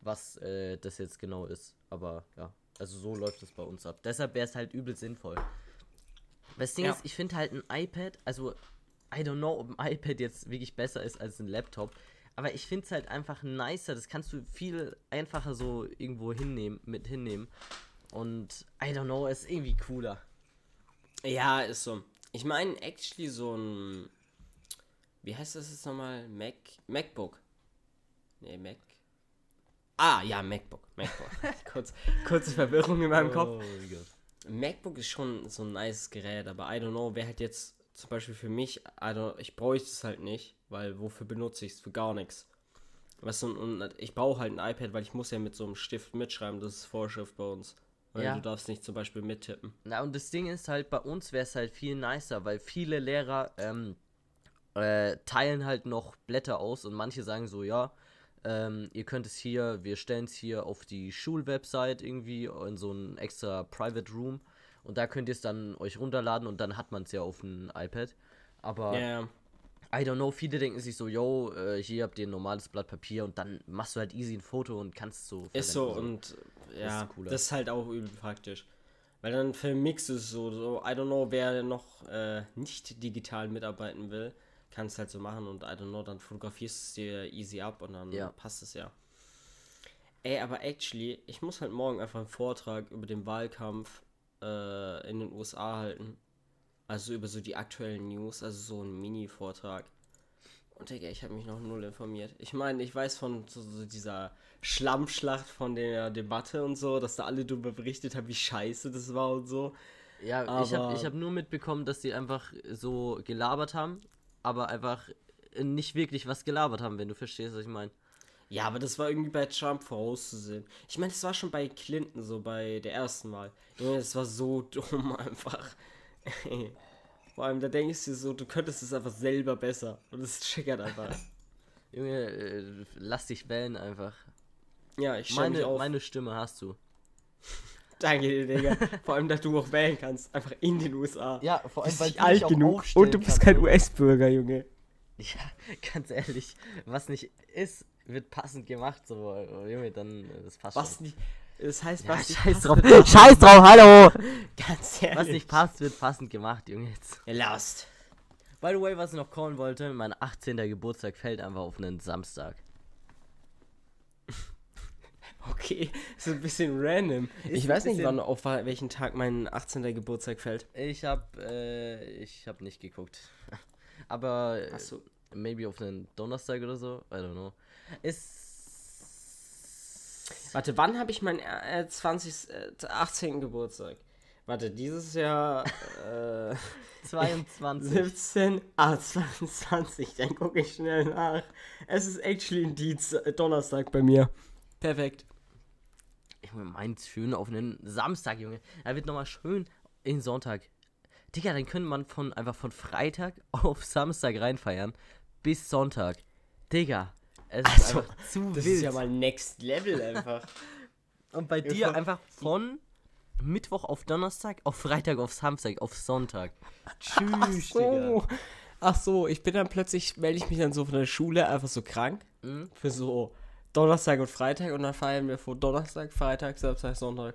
was äh, das jetzt genau ist. Aber ja, also so läuft es bei uns ab. Deshalb wäre es halt übel sinnvoll. Das Ding Ja. ist, ich finde halt ein iPad, also I don't know, ob ein iPad jetzt wirklich besser ist als ein Laptop, aber ich finde es halt einfach nicer. Das kannst du viel einfacher so irgendwo hinnehmen, mit hinnehmen. Und I don't know, ist irgendwie cooler. Ja, ist so. Ich meine, actually so ein. Wie heißt das jetzt nochmal? Mac. MacBook. Nee, Mac. Ah, ja, MacBook. MacBook. [LAUGHS] Kurz, kurze Verwirrung in meinem Kopf. Oh Gott. MacBook ist schon so ein nice Gerät, aber I don't know, wer halt jetzt zum Beispiel für mich, also ich bräuchte es halt nicht, weil wofür benutze ich es? Für gar nichts. Du, und, und ich brauche halt ein iPad, weil ich muss ja mit so einem Stift mitschreiben, das ist Vorschrift bei uns. Weil Ja. du darfst nicht zum Beispiel mittippen. Na, und das Ding ist halt, bei uns wäre es halt viel nicer, weil viele Lehrer ähm, äh, teilen halt noch Blätter aus und manche sagen so, ja, ähm, ihr könnt es hier, wir stellen es hier auf die Schulwebsite irgendwie in so ein extra Private Room und da könnt ihr es dann euch runterladen und dann hat man es ja auf dem iPad. Aber ja. I don't know, viele denken sich so, yo, äh, hier habt ihr ein normales Blatt Papier und dann machst du halt easy ein Foto und kannst so. Ist so und ja, ist das ist halt auch übel praktisch. Weil dann vermixst du es so, so, I don't know, wer noch äh, nicht digital mitarbeiten will, kann es halt so machen und I don't know, dann fotografierst du es dir easy ab und dann Ja. passt es ja. Ey, aber actually, ich muss halt morgen einfach einen Vortrag über den Wahlkampf äh, in den USA halten. Also über so die aktuellen News, also so ein Mini-Vortrag. Und Digga, ich habe mich noch null informiert. Ich meine, ich weiß von so, so dieser Schlammschlacht von der Debatte und so, dass da alle darüber berichtet haben, wie scheiße das war und so. Ja, ich habe Aber- ich hab nur mitbekommen, dass die einfach so gelabert haben, aber einfach nicht wirklich was gelabert haben, wenn du verstehst, was ich meine. Ja, aber das war irgendwie bei Trump vorauszusehen. Ich meine, das war schon bei Clinton so, bei der ersten Wahl. Junge, das war so [LAUGHS] dumm einfach. [LAUGHS] Vor allem, da denkst du dir so, du könntest es einfach selber besser. Und es triggert einfach. [LAUGHS] Junge, äh, lass dich wählen einfach. Ja, ich Meine, auf. meine Stimme hast du. Danke dir, Digga. Vor allem, dass du auch wählen kannst. Einfach in den USA. Ja, vor Du bist nicht alt genug und du bist kein US-Bürger, Junge. Ja, [LAUGHS] ganz ehrlich, was nicht ist, wird passend gemacht. So, Junge, dann, das passt Was schon. nicht. Das heißt, Ja, was [LAUGHS] nicht scheiß passt, drauf. [LAUGHS] Scheiß drauf, hallo! Ganz ehrlich. Was nicht passt, wird passend gemacht, Junge. Jetzt. Ja, Lost. By the way, was ich noch callen wollte, mein 18. Geburtstag fällt einfach auf einen Samstag. Okay, [LAUGHS] so ein bisschen random. Ist ich weiß nicht, wann auf welchen Tag mein 18. Geburtstag fällt. Ich hab, äh, ich hab nicht geguckt. [LAUGHS] Aber äh, Achso. maybe auf einen Donnerstag oder so, I don't know. Ist. Warte, wann habe ich meinen äh, 20. Äh, 18. Geburtstag? Warte, dieses Jahr äh, [LAUGHS] 22. 17, ah, 22. Dann gucke ich schnell nach. Es ist actually ein Dienst, äh, Donnerstag bei mir. Perfekt. Junge, meins schön auf einen Samstag, Junge. Da wird nochmal schön in Sonntag. Digga, dann könnte man von einfach von Freitag [LAUGHS] auf Samstag reinfeiern bis Sonntag. Digga, es ist Also, einfach zu Das wild. ist ja mal Next Level einfach. [LAUGHS] Und bei Ja, dir einfach von Mittwoch auf Donnerstag, auf Freitag auf Samstag, auf Sonntag. Tschüss, Ach Digga. so. Ach so, ich bin dann plötzlich, melde ich mich dann so von der Schule einfach so krank. Mhm. Für so Donnerstag und Freitag und dann feiern wir vor Donnerstag, Freitag, Samstag, Sonntag.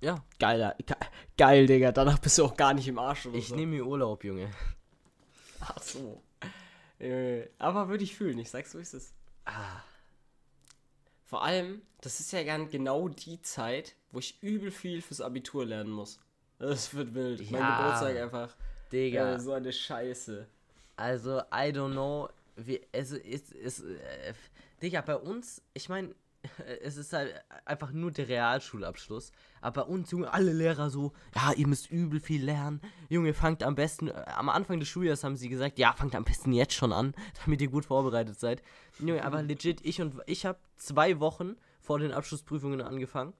Ja, Geiler, ge geil, Digga. Danach bist du auch gar nicht im Arsch oder ich so. nehme mir Urlaub, Junge. Ach so. Äh, aber würde ich fühlen, ich sag's so ist es. Ah, Vor allem, das ist ja dann genau die Zeit, wo ich übel viel fürs Abitur lernen muss. Das wird wild. Mein Ja. Geburtstag einfach. Digga. Äh, so eine Scheiße. Also, I don't know. Wie, es ist, es, äh, Digga, bei uns, ich meine, [LAUGHS] es ist halt einfach nur der Realschulabschluss. Aber bei uns, Junge, alle Lehrer so, ja, ihr müsst übel viel lernen. Junge, fangt am besten, äh, am Anfang des Schuljahres haben sie gesagt, ja, fangt am besten jetzt schon an, [LAUGHS] damit ihr gut vorbereitet seid. Junge, aber [LAUGHS] legit, ich und ich habe zwei Wochen vor den Abschlussprüfungen angefangen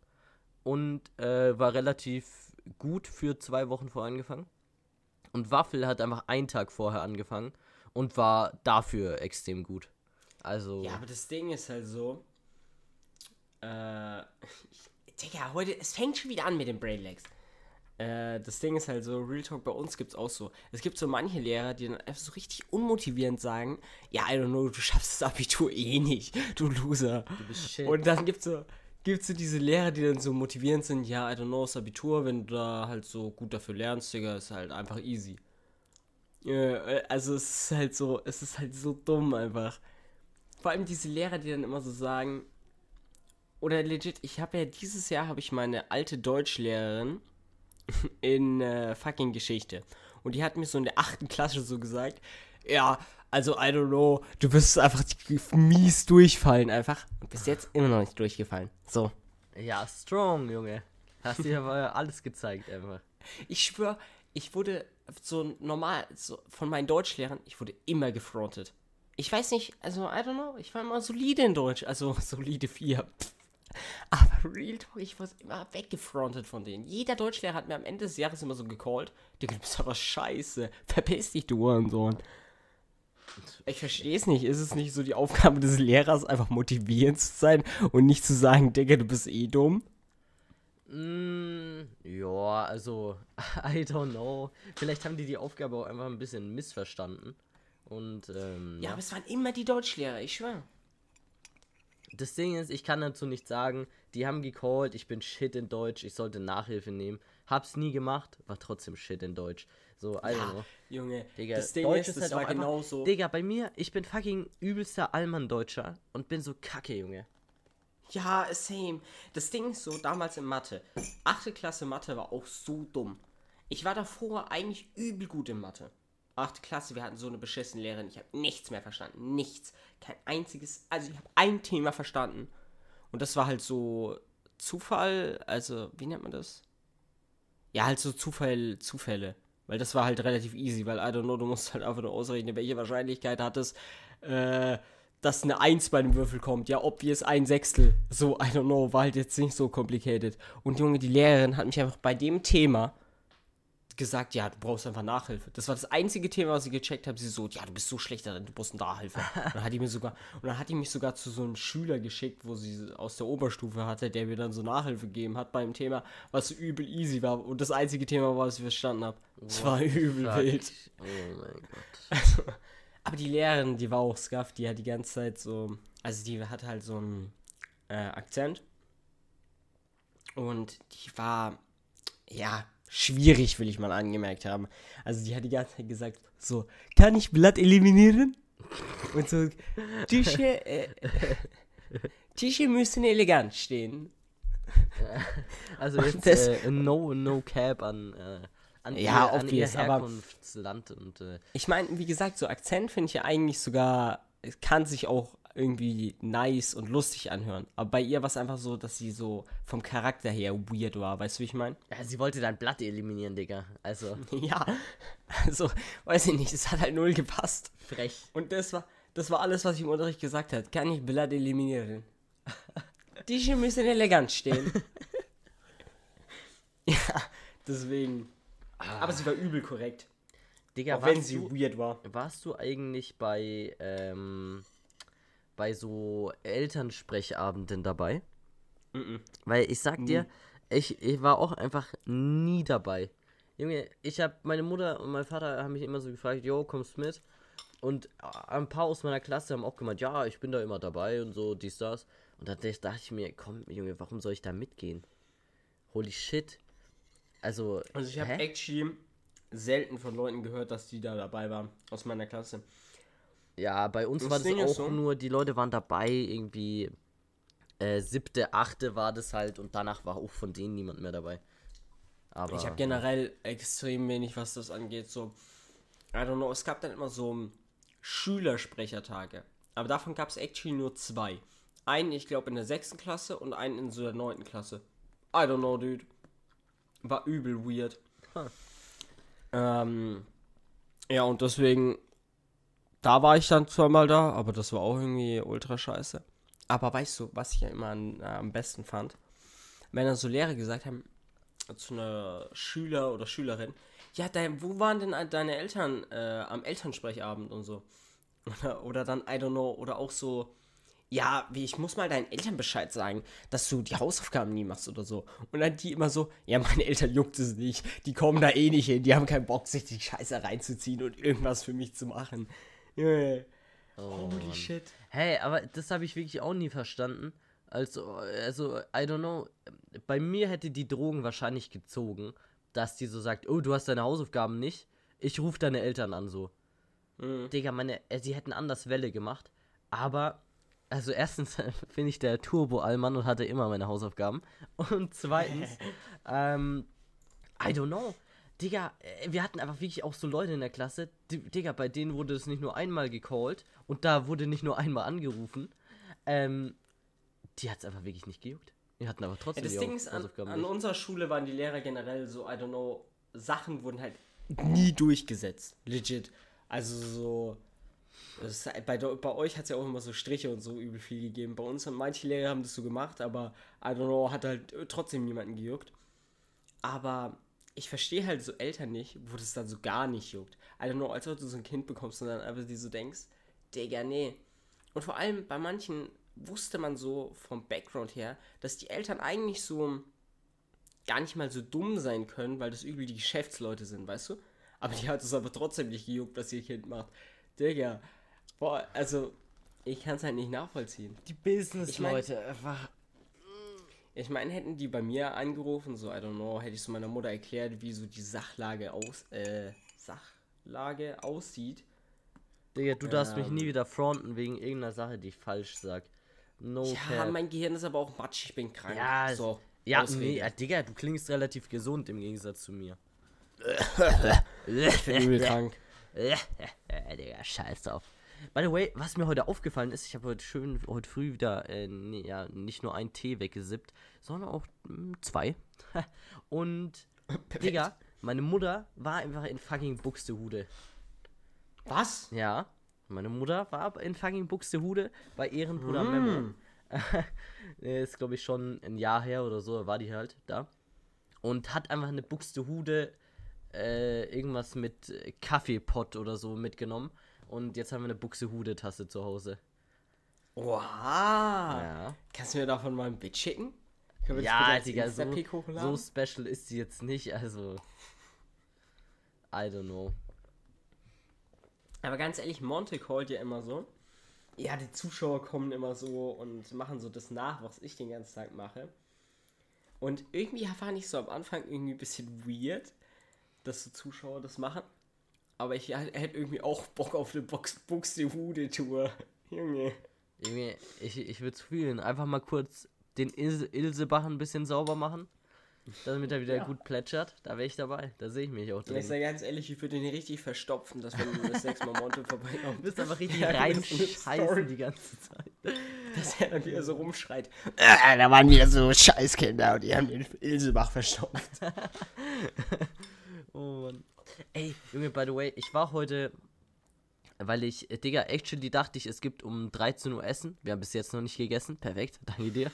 und äh, war relativ gut für zwei Wochen vorher angefangen. Und Waffel hat einfach einen Tag vorher angefangen und war dafür extrem gut. Also, Ja, aber das Ding ist halt so. Äh. [LAUGHS] Digga, heute, es fängt schon wieder an mit den Brainlags. Äh, das Ding ist halt so, Real Talk bei uns gibt's auch so. Es gibt so manche Lehrer, die dann einfach so richtig unmotivierend sagen, ja, I don't know, du schaffst das Abitur eh nicht, [LAUGHS] du Loser. du bist shit. Und dann gibt's so, gibt's so diese Lehrer, die dann so motivierend sind, ja, I don't know, das Abitur, wenn du da halt so gut dafür lernst, Digga, ist halt einfach easy. Äh, also es ist halt so, es ist halt so dumm einfach. Vor allem diese Lehrer, die dann immer so sagen, oder legit, ich habe ja dieses Jahr habe ich meine alte Deutschlehrerin [LAUGHS] in äh, fucking Geschichte. Und die hat mir so in der achten Klasse so gesagt, ja, also I don't know, du wirst einfach mies durchfallen einfach. Und bis jetzt immer noch nicht durchgefallen. So. ja, strong, Junge. Hast dir aber alles gezeigt einfach. Ich schwöre, ich wurde so normal, so von meinen Deutschlehrern, ich wurde immer gefrontet. Ich weiß nicht, also, I don't know, ich war immer solide in Deutsch, also [LAUGHS] solide 4. Aber Real Talk, ich wurde immer weggefrontet von denen. Jeder Deutschlehrer hat mir am Ende des Jahres immer so gecallt, Digga, du bist aber scheiße, verpiss dich, du Hurensohn. Ich verstehe es nicht. Ist es nicht so die Aufgabe des Lehrers, einfach motivierend zu sein und nicht zu sagen, Digga, du bist eh dumm? Mm, ja, also, [LAUGHS] I don't know. Vielleicht haben die die Aufgabe auch einfach ein bisschen missverstanden. Und, ähm, Ja, aber es waren immer die Deutschlehrer, ich schwöre. Das Ding ist, ich kann dazu nichts sagen. Die haben gecallt, ich bin shit in Deutsch, ich sollte Nachhilfe nehmen. Hab's nie gemacht, war trotzdem shit in Deutsch. So, I don't Ja, know. Junge, Digga, das Ding Deutsch ist, das halt war genauso. Digga, bei mir, ich bin fucking übelster Allmann-Deutscher und bin so kacke, Junge. Ja, same. Das Ding ist so, damals in Mathe. Achte Klasse Mathe war auch so dumm. Ich war davor eigentlich übel gut in Mathe. Achte Klasse, wir hatten so eine beschissene Lehrerin. Ich habe nichts mehr verstanden. Nichts. Kein einziges. Also, ich habe ein Thema verstanden. Und das war halt so Zufall. Also, wie nennt man das? Ja, halt so Zufall, Zufälle. Weil das war halt relativ easy, weil, I don't know, du musst halt einfach nur ausrechnen, welche Wahrscheinlichkeit hat es, äh, dass eine 1 bei einem Würfel kommt. Ja, obvious ein Sechstel. So, I don't know, war halt jetzt nicht so complicated. Und Junge, die Lehrerin hat mich einfach bei dem Thema gesagt, ja, du brauchst einfach Nachhilfe. Das war das einzige Thema, was ich gecheckt habe. Sie so, ja, du bist so schlecht darin, du brauchst Nachhilfe. Und [LAUGHS] dann hat die mir sogar, und dann hat die mich sogar zu so einem Schüler geschickt, wo sie aus der Oberstufe hatte, der mir dann so Nachhilfe gegeben hat beim Thema, was übel easy war. Und das einzige Thema war, was ich verstanden habe. Es war übel Fuck. wild. Oh mein Gott. Aber die Lehrerin, die war auch scuff, die hat die ganze Zeit so, also die hat halt so einen äh, Akzent. Und die war, ja, schwierig, will ich mal angemerkt haben. Also die hat die ganze Zeit gesagt, so, kann ich Blatt eliminieren? Und so, Tische, äh, Tische müssen elegant stehen. [LAUGHS] Also jetzt das- äh, no, no cap an, äh, an, Ja, ihr, an ihr obvious, aber- Herkunftsland und äh, Ich meine, wie gesagt, so Akzent finde ich ja eigentlich sogar, es kann sich auch irgendwie nice und lustig anhören. Aber bei ihr war es einfach so, dass sie so vom Charakter her weird war, weißt du, wie ich meine? ja, sie wollte dein Blatt eliminieren, Digga. Also [LAUGHS] Ja, also, weiß ich nicht, es hat halt null gepasst. frech. Und das war, das war alles, was ich im Unterricht gesagt hat. Kann ich Blatt eliminieren? [LAUGHS] Die müssen elegant stehen. [LAUGHS] ja, deswegen. Aber sie war übel korrekt. Digga, Auch wenn sie du, weird war. warst du eigentlich bei ähm, bei so Elternsprechabenden dabei? Mhm. Weil ich sag dir, ich, ich war auch einfach nie dabei. Junge, ich hab, meine Mutter und mein Vater haben mich immer so gefragt, yo, kommst mit? Und ein paar aus meiner Klasse haben auch gemeint, ja, ich bin da immer dabei und so, dies, das. Und da dachte ich mir, komm, Junge, warum soll ich da mitgehen? Holy shit. Also, Also ich habe actually selten von Leuten gehört, dass die da dabei waren aus meiner Klasse. Ja, bei uns Das war das Ding auch so- nur, die Leute waren dabei, irgendwie äh, siebte, achte war das halt und danach war auch von denen niemand mehr dabei. Aber Ich habe generell extrem wenig, was das angeht. So, I don't know, es gab dann immer so um, Schülersprechertage. Aber davon gab es actually nur zwei. Einen, ich glaube, in der sechsten Klasse und einen in so der neunten Klasse. I don't know, dude. War übel weird. Huh. Ähm, ja, und deswegen, da war ich dann zweimal da, aber das war auch irgendwie ultra scheiße. Aber weißt du, was ich ja immer an, äh, am besten fand? Wenn dann so Lehrer gesagt haben, zu einer Schüler oder Schülerin, ja, dein, wo waren denn deine Eltern äh, am Elternsprechabend und so? [LAUGHS] Oder, oder dann, I don't know, oder auch so, ja, wie, ich muss mal deinen Eltern Bescheid sagen, dass du die Hausaufgaben nie machst oder so. Und dann die immer so, ja, meine Eltern juckt es nicht, die kommen da eh nicht hin, die haben keinen Bock, sich die Scheiße reinzuziehen und irgendwas für mich zu machen. Yeah. Oh, Holy Mann. shit. Hey, aber das habe ich wirklich auch nie verstanden. Also, also, I don't know. Bei mir hätte die Drogen wahrscheinlich gezogen, dass die so sagt, oh, du hast deine Hausaufgaben nicht. Ich rufe deine Eltern an so. Mhm. Digga, meine, äh, sie hätten anders Welle gemacht. Aber, also erstens [LAUGHS] finde ich der Turbo-Allmann und hatte immer meine Hausaufgaben. Und zweitens, [LAUGHS] ähm, I don't know. Digga, äh, wir hatten einfach wirklich auch so Leute in der Klasse, Digga, bei denen wurde es nicht nur einmal gecallt und da wurde nicht nur einmal angerufen. Ähm, die hat es einfach wirklich nicht gejuckt. Die hatten aber Ja, trotzdem das die Ding ist, an, Hausaufgaben an unserer Schule waren die Lehrer generell so, I don't know, Sachen wurden halt nie durchgesetzt. Legit. Also so. Das, ist- bei, bei euch hat es ja auch immer so Striche und so übel viel gegeben. Bei uns haben manche Lehrer haben das so gemacht, aber I don't know, hat halt äh, trotzdem niemanden gejuckt. Aber ich verstehe halt so Eltern nicht, wo das dann so gar nicht juckt. Don't know, als ob du so ein Kind bekommst und dann einfach dir so denkst, Digga, nee. Und vor allem bei manchen wusste man so vom Background her, dass die Eltern eigentlich so gar nicht mal so dumm sein können, weil das übel die Geschäftsleute sind, weißt du? Aber die hat es aber trotzdem nicht gejuckt, was ihr Kind macht. Digga, boah, also ich kann es halt nicht nachvollziehen. Die Business-Leute, Leute, einfach. Ich meine, hätten die bei mir angerufen, so, I don't know, hätte ich so meiner Mutter erklärt, wie so die Sachlage aus, äh, Sachlage aussieht. Digga, du darfst mich Ähm. nie wieder fronten wegen irgendeiner Sache, die ich falsch sag. No Ja, cap. mein Gehirn ist aber auch matschig, ich bin krank. Ja, so. Ja, Ausrede. nee, ja, Digga, du klingst relativ gesund im Gegensatz zu mir. [LAUGHS] Ich bin übel krank. [LAUGHS] Digga, scheiß drauf. By the way, was mir heute aufgefallen ist, ich habe heute schön, heute früh wieder, äh, nee, ja, nicht nur einen Tee weggesippt, sondern auch mm, zwei. [LAUGHS] Und, Digga, meine Mutter war einfach in fucking Buxtehude. Was? Ja, meine Mutter war in fucking Buxtehude bei Ehrenbruder Memo. [LAUGHS] Äh, ist, glaube ich, schon ein Jahr her oder so, war die halt da. Und hat einfach eine Buxtehude, äh, irgendwas mit Kaffeepott oder so mitgenommen. Und jetzt haben wir eine Buxtehude-Tasse zu Hause. Oha. Ja. Kannst du mir davon mal ein Bild schicken? Können wir Ja, Digga, so, so special ist sie jetzt nicht, also. I don't know. Aber ganz ehrlich, Monte callt ja immer so. Ja, die Zuschauer kommen immer so und machen so das nach, was ich den ganzen Tag mache. Und irgendwie fand ich so am Anfang irgendwie ein bisschen weird, dass so Zuschauer das machen. Aber ich hätte irgendwie auch Bock auf eine Box Buxtehude-Tour. Junge. Junge, ich, ich würde es fühlen. Einfach mal kurz den Ilse, Ilsebach ein bisschen sauber machen, damit er wieder Ja. gut plätschert. Da wäre ich dabei. Da sehe ich mich auch Ja, ich drin. sag ganz ehrlich, ich würde den richtig verstopfen, dass wenn das nächste Mal Monte vorbeikommt. Du bist einfach richtig Ja, das reinscheißen die ganze Zeit. dass er dann wieder so rumschreit. Äh, da waren wieder so Scheißkinder und die haben den Ilsebach verstopft. [LAUGHS] Oh Mann. Ey, Junge, by the way, ich war heute, weil ich, äh, Digga, actually dachte ich, es gibt um 13 Uhr Essen. Wir haben bis jetzt noch nicht gegessen. Perfekt, [LAUGHS] danke dir.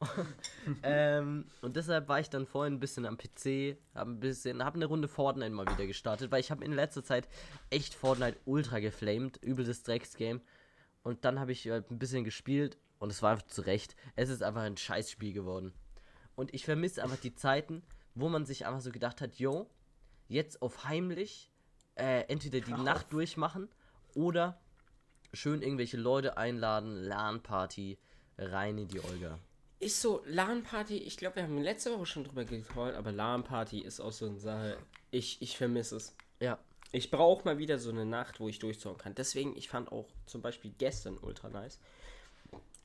[LAUGHS] ähm, und deshalb war ich dann vorhin ein bisschen am PC, hab ein bisschen, hab eine Runde Fortnite mal wieder gestartet, weil ich habe in letzter Zeit echt Fortnite ultra geflamed, übel das Drecksgame. Und dann habe ich halt ein bisschen gespielt und es war einfach zu Recht. Es ist einfach ein Scheißspiel geworden. Und ich vermisse einfach die Zeiten, wo man sich einfach so gedacht hat, yo, jetzt auf heimlich äh, entweder die Nacht durchmachen oder schön irgendwelche Leute einladen, LAN-Party, rein in die Olga. Ist so, LAN-Party, ich glaube, wir haben letzte Woche schon drüber gecallt, aber LAN-Party ist auch so eine Sache. Ich, ich vermisse es. Ja, Ich brauche mal wieder so eine Nacht, wo ich durchzocken kann. Deswegen, ich fand auch zum Beispiel gestern ultra nice.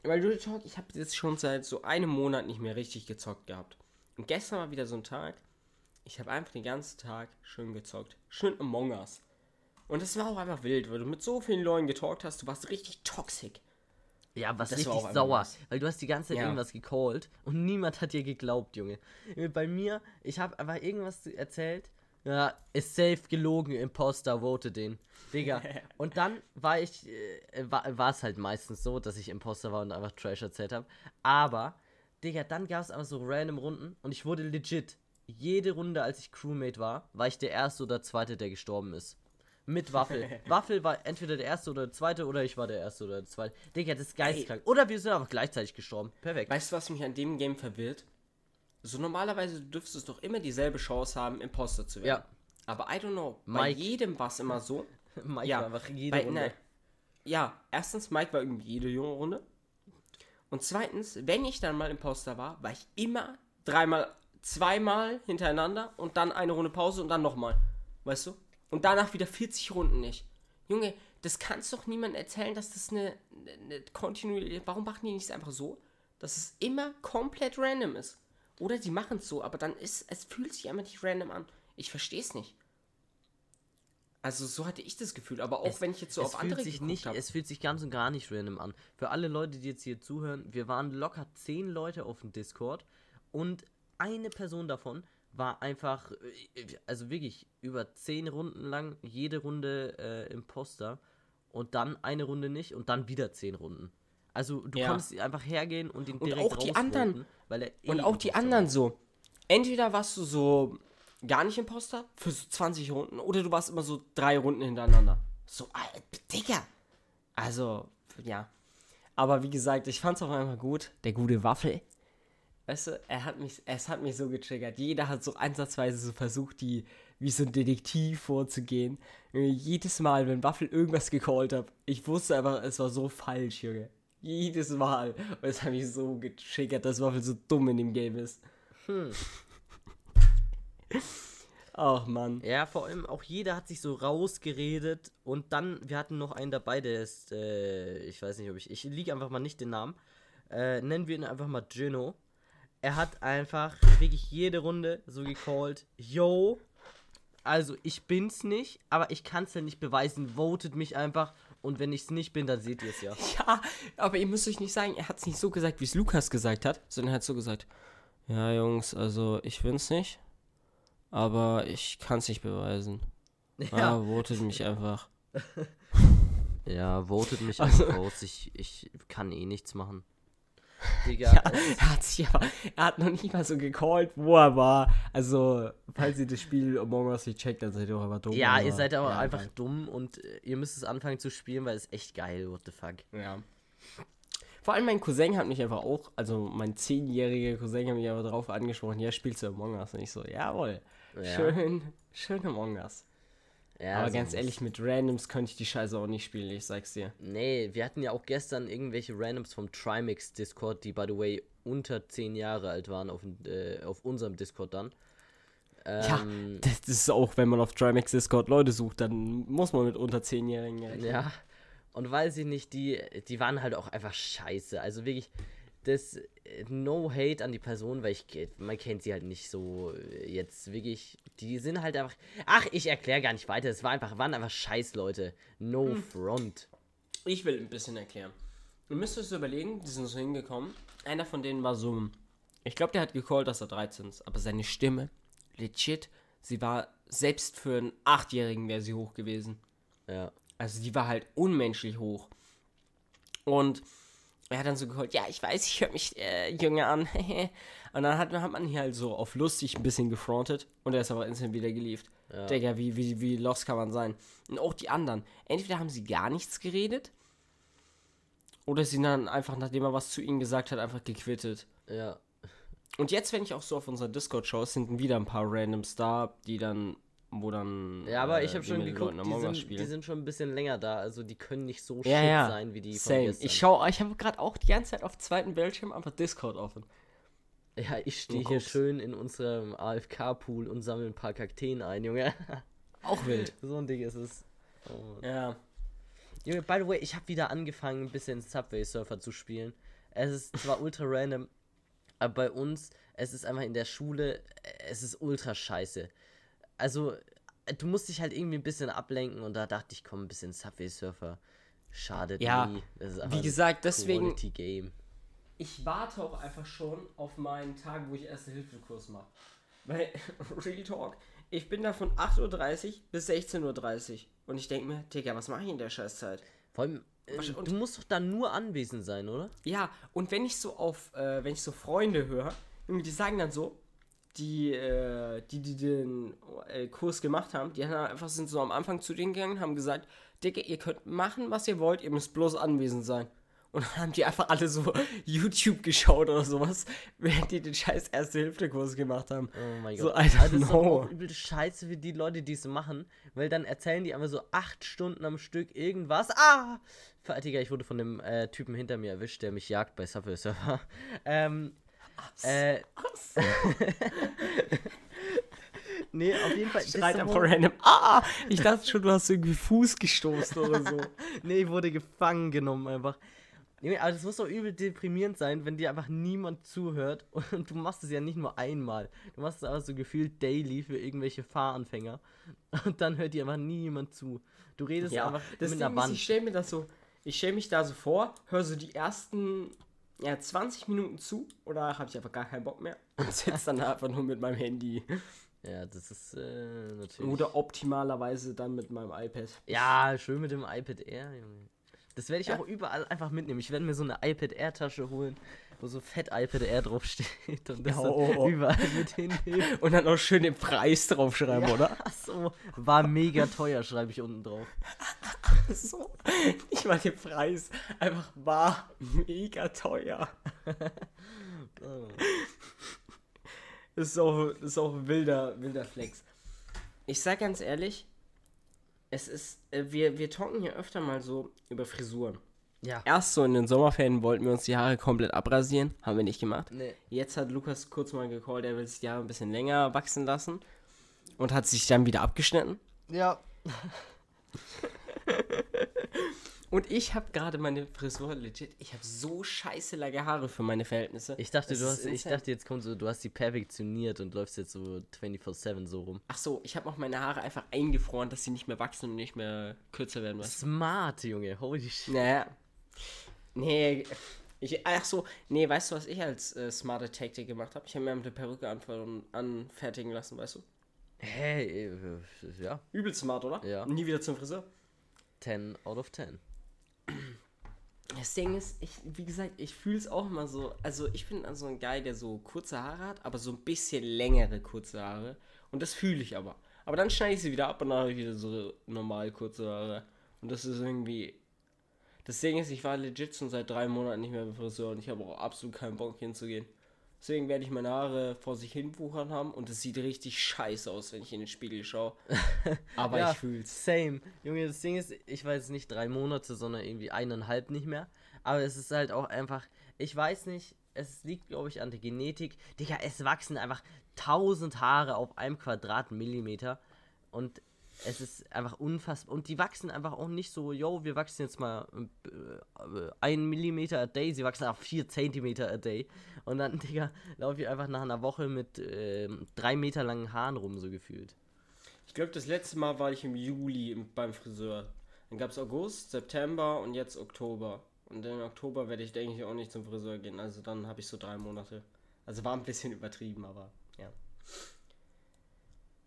Weil Real Talk, ich habe jetzt schon seit so einem Monat nicht mehr richtig gezockt gehabt. Und gestern war wieder so ein Tag, ich habe einfach den ganzen Tag schön gezockt. Schön Among Us. Und es war auch einfach wild, weil du mit so vielen Leuten getalkt hast, du warst richtig toxic. ja, was Das war richtig sauer, weil du hast die ganze Zeit Ja. irgendwas gecallt und niemand hat dir geglaubt, Junge. Bei mir, ich habe einfach irgendwas erzählt, ja, ist safe gelogen, Imposter, vote den. Digga. [LAUGHS] Und dann war ich, äh, war, war es halt meistens so, dass ich Imposter war und einfach Trash erzählt habe. Aber, Digga, dann gab es einfach so random Runden und ich wurde legit. Jede Runde, als ich Crewmate war, war ich der Erste oder Zweite, der gestorben ist. Mit Waffel. [LAUGHS] Waffel war entweder der Erste oder der Zweite oder ich war der Erste oder der Zweite. Digga, das ist geisteskrank. Oder wir sind einfach gleichzeitig gestorben. Perfekt. Weißt du, was mich an dem Game verwirrt? So normalerweise dürftest du doch immer dieselbe Chance haben, Imposter zu werden. Ja. Aber I don't know, bei Mike. jedem war es immer so. [LAUGHS] Mike ja, war einfach jede bei, Runde. ne, ja, erstens, Mike war irgendwie jede junge Runde. Und zweitens, wenn ich dann mal Imposter war, war ich immer dreimal, zweimal hintereinander und dann eine Runde Pause und dann nochmal. Weißt du? Und danach wieder 40 Runden nicht. Junge, das kannst doch niemand erzählen, dass das eine, eine kontinuierliche. Warum machen die nicht einfach so, dass es immer komplett random ist? Oder sie machen es so, aber dann ist es fühlt sich einfach nicht random an. Ich verstehe es nicht. Also so hatte ich das Gefühl, aber auch Es- wenn ich jetzt so auf andere fühlt sich nicht, hab. Es fühlt sich ganz und gar nicht random an. Für alle Leute, die jetzt hier zuhören, wir waren locker zehn Leute auf dem Discord und eine Person davon war einfach, also wirklich über zehn Runden lang, jede Runde äh, Imposter und dann eine Runde nicht und dann wieder zehn Runden. Also du Ja. konntest einfach hergehen und ihn Und direkt auch die anderen- weil er eh Und auch die anderen war. so. Entweder warst du so gar nicht Imposter für so 20 Runden oder du warst immer so drei Runden hintereinander. So, Alter, Digga. Also, ja. Aber wie gesagt, ich fand's auch einfach gut. Der gute Waffel. Weißt du, er hat mich, es hat mich so getriggert. Jeder hat so ansatzweise so versucht, die wie so ein Detektiv vorzugehen. Jedes Mal, wenn Waffel irgendwas gecallt hat, ich wusste einfach, es war so falsch, Junge. Jedes Mal. Und es hat mich so getriggert, dass Waffel so dumm in dem Game ist. Hm. Ach Mann. Ja, vor allem auch jeder hat sich so rausgeredet und dann, wir hatten noch einen dabei, der ist, äh, ich weiß nicht, ob ich, ich liege einfach mal nicht den Namen, äh, nennen wir ihn einfach mal Gino. Er hat einfach wirklich jede Runde so gecallt, yo, also ich bin's nicht, aber ich kann's ja nicht beweisen, votet mich einfach und wenn ich's nicht bin, dann seht ihr es ja. [LAUGHS] Ja, aber ihr müsst euch nicht sagen, er hat es nicht so gesagt, wie es Lukas gesagt hat, sondern er hat so gesagt, ja Jungs, also ich bin's nicht, aber ich kann es nicht beweisen. [LAUGHS] Ja, ah, votet mich einfach. [LAUGHS] Ja, votet mich Also- einfach raus, ich, ich kann eh nichts machen. Digga, Ja, er hat sich aber, er hat noch nicht mal so gecallt, wo er war. Also, falls ihr das Spiel Among Us nicht checkt, dann seid ihr auch einfach dumm. Ja, ihr seid aber ja, einfach egal. dumm und äh, ihr müsst es anfangen zu spielen, weil es ist echt geil, what the fuck. Ja. Vor allem mein Cousin hat mich einfach auch, also mein zehnjähriger Cousin hat mich aber drauf angesprochen, ja, spielst du Among Us? Und ich so, jawohl, Ja. schön, schön Among Us. Ja, aber so ganz ehrlich, mit Randoms könnte ich die Scheiße auch nicht spielen, ich sag's dir. Nee, wir hatten ja auch gestern irgendwelche Randoms vom Trimix Discord, die by the way unter 10 Jahre alt waren auf, äh, auf unserem Discord dann. Ja, Ähm, das, das ist auch, wenn man auf Trimax Discord Leute sucht, dann muss man mit unter zehnjährigen rechnen. Ja. Und weiß ich nicht, die, die waren halt auch einfach scheiße. Also wirklich, das äh, No Hate an die Person, weil ich man kennt sie halt nicht so äh, jetzt wirklich. Die sind halt einfach. Ach, ich erkläre gar nicht weiter. Es war einfach, waren einfach scheiß Leute. No Hm. front. Ich will ein bisschen erklären. Du müsstest überlegen, die sind so hingekommen. Einer von denen war so. Ich glaube, der hat gecallt, dass er 13 ist. Aber seine Stimme, legit, sie war selbst für einen Achtjährigen wäre sie hoch gewesen. Ja. Also die war halt unmenschlich hoch. Und er hat dann so gecallt, ja, ich weiß, ich höre mich äh, jünger an. [LAUGHS] und dann hat, hat man hier halt so auf lustig ein bisschen gefrontet. Und er ist aber instant wieder gelieft. Ja. Digga, wie, wie, wie lost kann man sein? Und auch die anderen. Entweder haben sie gar nichts geredet. Oder sie dann einfach, nachdem er was zu ihnen gesagt hat, einfach gequittet. Ja. Und jetzt, wenn ich auch so auf unserer Discord schaue, sind wieder ein paar Randoms da, die dann, wo dann. Ja, aber äh, ich habe schon geguckt, die sind, die sind schon ein bisschen länger da. Also die können nicht so Ja, ja. sein wie die von Same. gestern. Ich schaue, ich habe gerade auch die ganze Zeit auf zweiten Bildschirm einfach Discord offen. Ja, ich stehe hier schön in unserem AFK-Pool und sammle ein paar Kakteen ein, Junge. [LAUGHS] Auch wild. [LAUGHS] so ein Ding ist es. Oh. ja. Junge, by the way, ich habe wieder angefangen, ein bisschen Subway Surfer zu spielen. Es ist zwar [LAUGHS] ultra random, aber bei uns, es ist einfach in der Schule, es ist ultra scheiße. Also, äh, du musst dich halt irgendwie ein bisschen ablenken und da dachte ich, komm, ein bisschen Subway Surfer. Schadet Ja, nie. Das ist Wie gesagt, deswegen, Game. ich warte auch einfach schon auf meinen Tag, wo ich Erste-Hilfe-Kurs mache. Weil, [LAUGHS] Real Talk, ich bin da von 8.30 Uhr bis 16.30 Uhr. Und ich denke mir, Digga, was mache ich in der Scheißzeit? Vor allem, äh, und- du musst doch da nur anwesend sein, oder? Ja, und wenn ich so auf, äh, wenn ich so Freunde höre, die sagen dann so, die, äh, die, die den äh, Kurs gemacht haben, die haben einfach sind so am Anfang zu denen gegangen, haben gesagt, Digga, ihr könnt machen, was ihr wollt, ihr müsst bloß anwesend sein. Und dann haben die einfach alle so [LAUGHS] YouTube geschaut oder sowas, während die den scheiß Erste-Hilfe-Kurs gemacht haben. Oh mein So, Gott. I don't Also das ist doch know. auch übel scheiße für die Leute, die es machen, weil dann erzählen die einfach so acht Stunden am Stück irgendwas. Ah! Digga, ich wurde von dem äh, Typen hinter mir erwischt, der mich jagt bei Subway Surfer. [LAUGHS] ähm, äh, [LAUGHS] nee, auf jeden Fall. Schreit ist einfach so- random. Ah! Ich dachte schon, du hast irgendwie Fuß gestoßen oder so. [LAUGHS] nee, ich wurde gefangen genommen einfach. Nee, aber das muss doch übel deprimierend sein, wenn dir einfach niemand zuhört [LAUGHS] und du machst es ja nicht nur einmal. Du machst es aber so gefühlt daily für irgendwelche Fahranfänger und dann hört dir einfach niemand zu. Du redest Ja, einfach das mit Ding einer ist, Wand. ich stelle mir das so, ich stelle mich da so vor, höre so die ersten ja, 20 Minuten zu oder habe ich einfach gar keinen Bock mehr und sitze dann [LAUGHS] einfach nur mit meinem Handy Ja, das ist äh, natürlich. oder optimalerweise dann mit meinem iPad. Ja, schön mit dem iPad Air, Junge. Das werde ich Ja. auch überall einfach mitnehmen. Ich werde mir so eine iPad Air Tasche holen, wo so fett iPad Air draufsteht und das Ja, dann oh, oh. überall mit hinnehmen. [LAUGHS] Und dann auch schön den Preis draufschreiben, oder? Ach [LAUGHS] so, war mega teuer, schreibe ich unten drauf. [LAUGHS] So. Nicht mal den Preis, einfach war mega teuer. Oh. Das ist auch, das ist auch ein wilder, wilder Flex. Ich sag ganz ehrlich, es ist, äh, wir, wir talken hier öfter mal so über Frisuren. Ja. Erst so in den Sommerferien wollten wir uns die Haare komplett abrasieren, haben wir nicht gemacht. Nee. Jetzt hat Lukas kurz mal gecallt, er will sich die Haare ein bisschen länger wachsen lassen und hat sich dann wieder abgeschnitten. Ja. [LAUGHS] Und ich habe gerade meine Frisur legit, ich habe so scheiße lange Haare für meine Verhältnisse. Ich dachte, Das du hast, ich dachte, jetzt kommt so, du hast die perfektioniert und läufst jetzt so 24-7 so rum. Ach so, ich habe auch meine Haare einfach eingefroren, dass sie nicht mehr wachsen und nicht mehr kürzer werden. Smart, Junge. Holy shit. Naja. Nee, ich, ach so, nee, weißt du, was ich als äh, smarte Taktik gemacht habe? Ich habe mir der Perücke anfer- anfertigen lassen, weißt du? Hey, äh, ja. Übel smart, oder? Ja. Nie wieder zum Friseur. 10 out of 10. Das Ding ist, ich, wie gesagt, ich fühle es auch immer so. Also, ich bin also ein Guy, der so kurze Haare hat, aber so ein bisschen längere kurze Haare. Und das fühle ich aber. Aber dann schneide ich sie wieder ab und dann habe ich wieder so normal kurze Haare. Und das ist irgendwie. Das Ding ist, ich war legit schon seit drei Monaten nicht mehr beim Friseur und ich habe auch absolut keinen Bock hinzugehen. Deswegen werde ich meine Haare vor sich hin wuchern haben und es sieht richtig scheiße aus, wenn ich in den Spiegel schaue. [LAUGHS] Aber ja, ich fühl's. Same. Junge, das Ding ist, ich weiß nicht drei Monate, sondern irgendwie eineinhalb nicht mehr. Aber es ist halt auch einfach, ich weiß nicht, es liegt, glaube ich, an der Genetik. Digga, es wachsen einfach tausend Haare auf einem Quadratmillimeter. Und es ist einfach unfassbar. Und die wachsen einfach auch nicht so, yo, wir wachsen jetzt mal äh, ein Millimeter a day, sie wachsen auf vier Zentimeter a day. Und dann, [LAUGHS] Digga, laufe ich einfach nach einer Woche mit ähm, drei Meter langen Haaren rum, so gefühlt. Ich glaube, das letzte Mal war ich im Juli im, beim Friseur. Dann gab es August, September und jetzt Oktober. Und im Oktober werde ich, denke ich, auch nicht zum Friseur gehen. Also dann habe ich so drei Monate. Also war ein bisschen übertrieben, aber ja.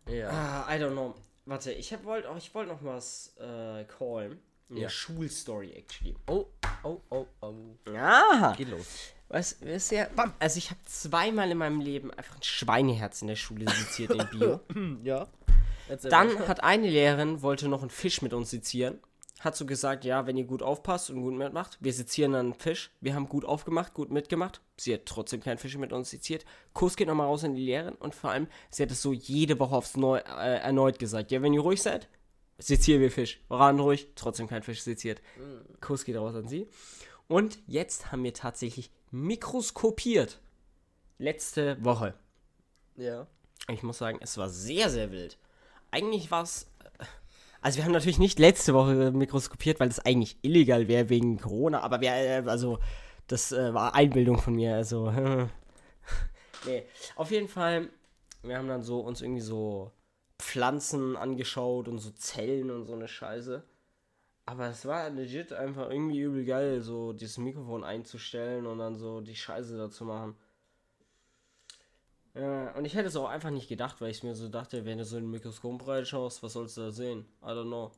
Ja. Ah, I don't know. Warte, ich wollte auch, ich wollte noch was äh, callen. Eine Ja. Schulstory, actually. Oh, oh, oh, oh. Ja. Geht los. Was, was ja, also ich habe zweimal in meinem Leben einfach ein Schweineherz in der Schule seziert in Bio. [LAUGHS] Ja. Dann mal. hat eine Lehrerin, wollte noch einen Fisch mit uns sezieren. Hat so gesagt, ja, wenn ihr gut aufpasst und gut mitmacht, wir sezieren dann einen Fisch. Wir haben gut aufgemacht, gut mitgemacht. Sie hat trotzdem keinen Fisch mit uns seziert. Kurs geht nochmal raus an die Lehrerin und vor allem, sie hat es so jede Woche aufs Neu äh, erneut gesagt. Ja, wenn ihr ruhig seid, sezieren wir Fisch. Ran ruhig, trotzdem kein Fisch seziert. Kurs geht raus an sie. Und jetzt haben wir tatsächlich mikroskopiert. Letzte Woche. Ja. Ich muss sagen, es war sehr, sehr wild. Eigentlich war es. Also, wir haben natürlich nicht letzte Woche mikroskopiert, weil das eigentlich illegal wäre wegen Corona, aber wir, äh, also, das äh, war Einbildung von mir, also. [LAUGHS] nee, auf jeden Fall, wir haben dann so uns irgendwie so Pflanzen angeschaut und so Zellen und so eine Scheiße. Aber es war legit einfach irgendwie übel geil, so dieses Mikrofon einzustellen und dann so die Scheiße da zu machen. Ja, und ich hätte es auch einfach nicht gedacht, weil ich mir so dachte, wenn du so in ein Mikroskop reinschaust, was sollst du da sehen? I don't know.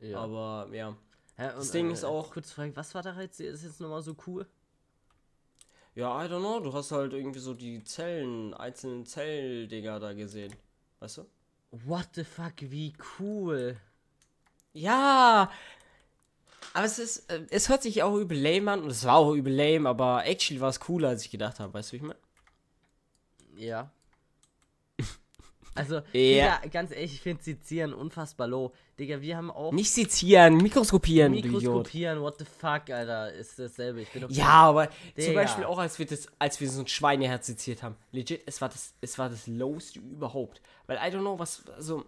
ja. Aber ja. Hä, das Ding äh, ist auch- Kurz Frage, was war da jetzt, ist jetzt nochmal so cool? Ja, I don't know. Du hast halt irgendwie so die Zellen, einzelnen Zelldinger da gesehen. Weißt du? What the fuck, wie cool. Ja! Aber es ist, äh, es hört sich auch übel lame an und es war auch übel lame, aber actually war es cooler, als ich gedacht habe. Weißt du, wie ich meine? Ja. Also, Ja. Digga, ganz ehrlich, ich finde Sezieren unfassbar low. Digga, wir haben auch Nicht sezieren, mikroskopieren. Mikroskopieren, what the fuck, Alter, ist dasselbe. Ich bin doch Ja, aber zum Digga. Beispiel auch als wir das, als wir so ein Schweineherz seziert haben. Legit, es war das, es war das lowste überhaupt. Weil I don't know, was, also,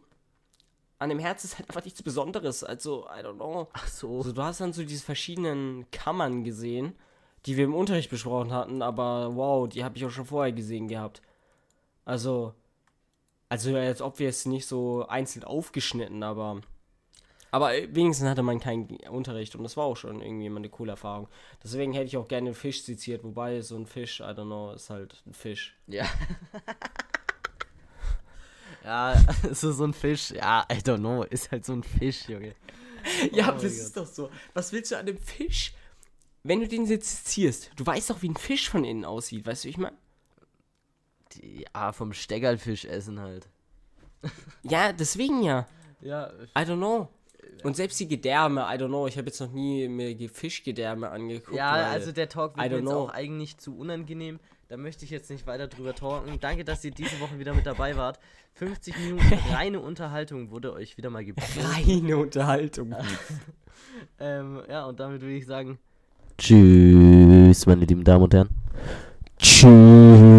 an dem Herz ist halt einfach nichts Besonderes. Also, I don't know. Ach so. Also, du hast dann so diese verschiedenen Kammern gesehen, die wir im Unterricht besprochen hatten, aber wow, die habe ich auch schon vorher gesehen gehabt. Also, also als ob wir es nicht so einzeln aufgeschnitten, aber aber wenigstens hatte man keinen Unterricht und das war auch schon irgendwie immer eine coole Erfahrung. Deswegen hätte ich auch gerne einen Fisch seziert, wobei so ein Fisch, I don't know, ist halt ein Fisch. Ja. [LAUGHS] ja, so, so ein Fisch, ja, I don't know, ist halt so ein Fisch, Junge. Ja, Oh das ist doch so. Was willst du an dem Fisch? Wenn du den sezierst, du weißt doch, wie ein Fisch von innen aussieht, weißt du, ich meine? Ja, vom Steckerlfisch essen halt. [LAUGHS] Ja, deswegen ja. Ja, I don't know. Und selbst die Gedärme, I don't know, ich habe jetzt noch nie mir die Fischgedärme angeguckt. ja also der Talk wird jetzt know. auch eigentlich zu unangenehm. Da möchte ich jetzt nicht weiter drüber talken. Danke, dass ihr diese Woche wieder mit dabei wart. 50 Minuten [LAUGHS] reine Unterhaltung wurde euch wieder mal geboten. reine Unterhaltung. [LAUGHS] ähm, ja, und damit würde ich sagen: Tschüss, meine lieben Damen und Herren. Tschüss.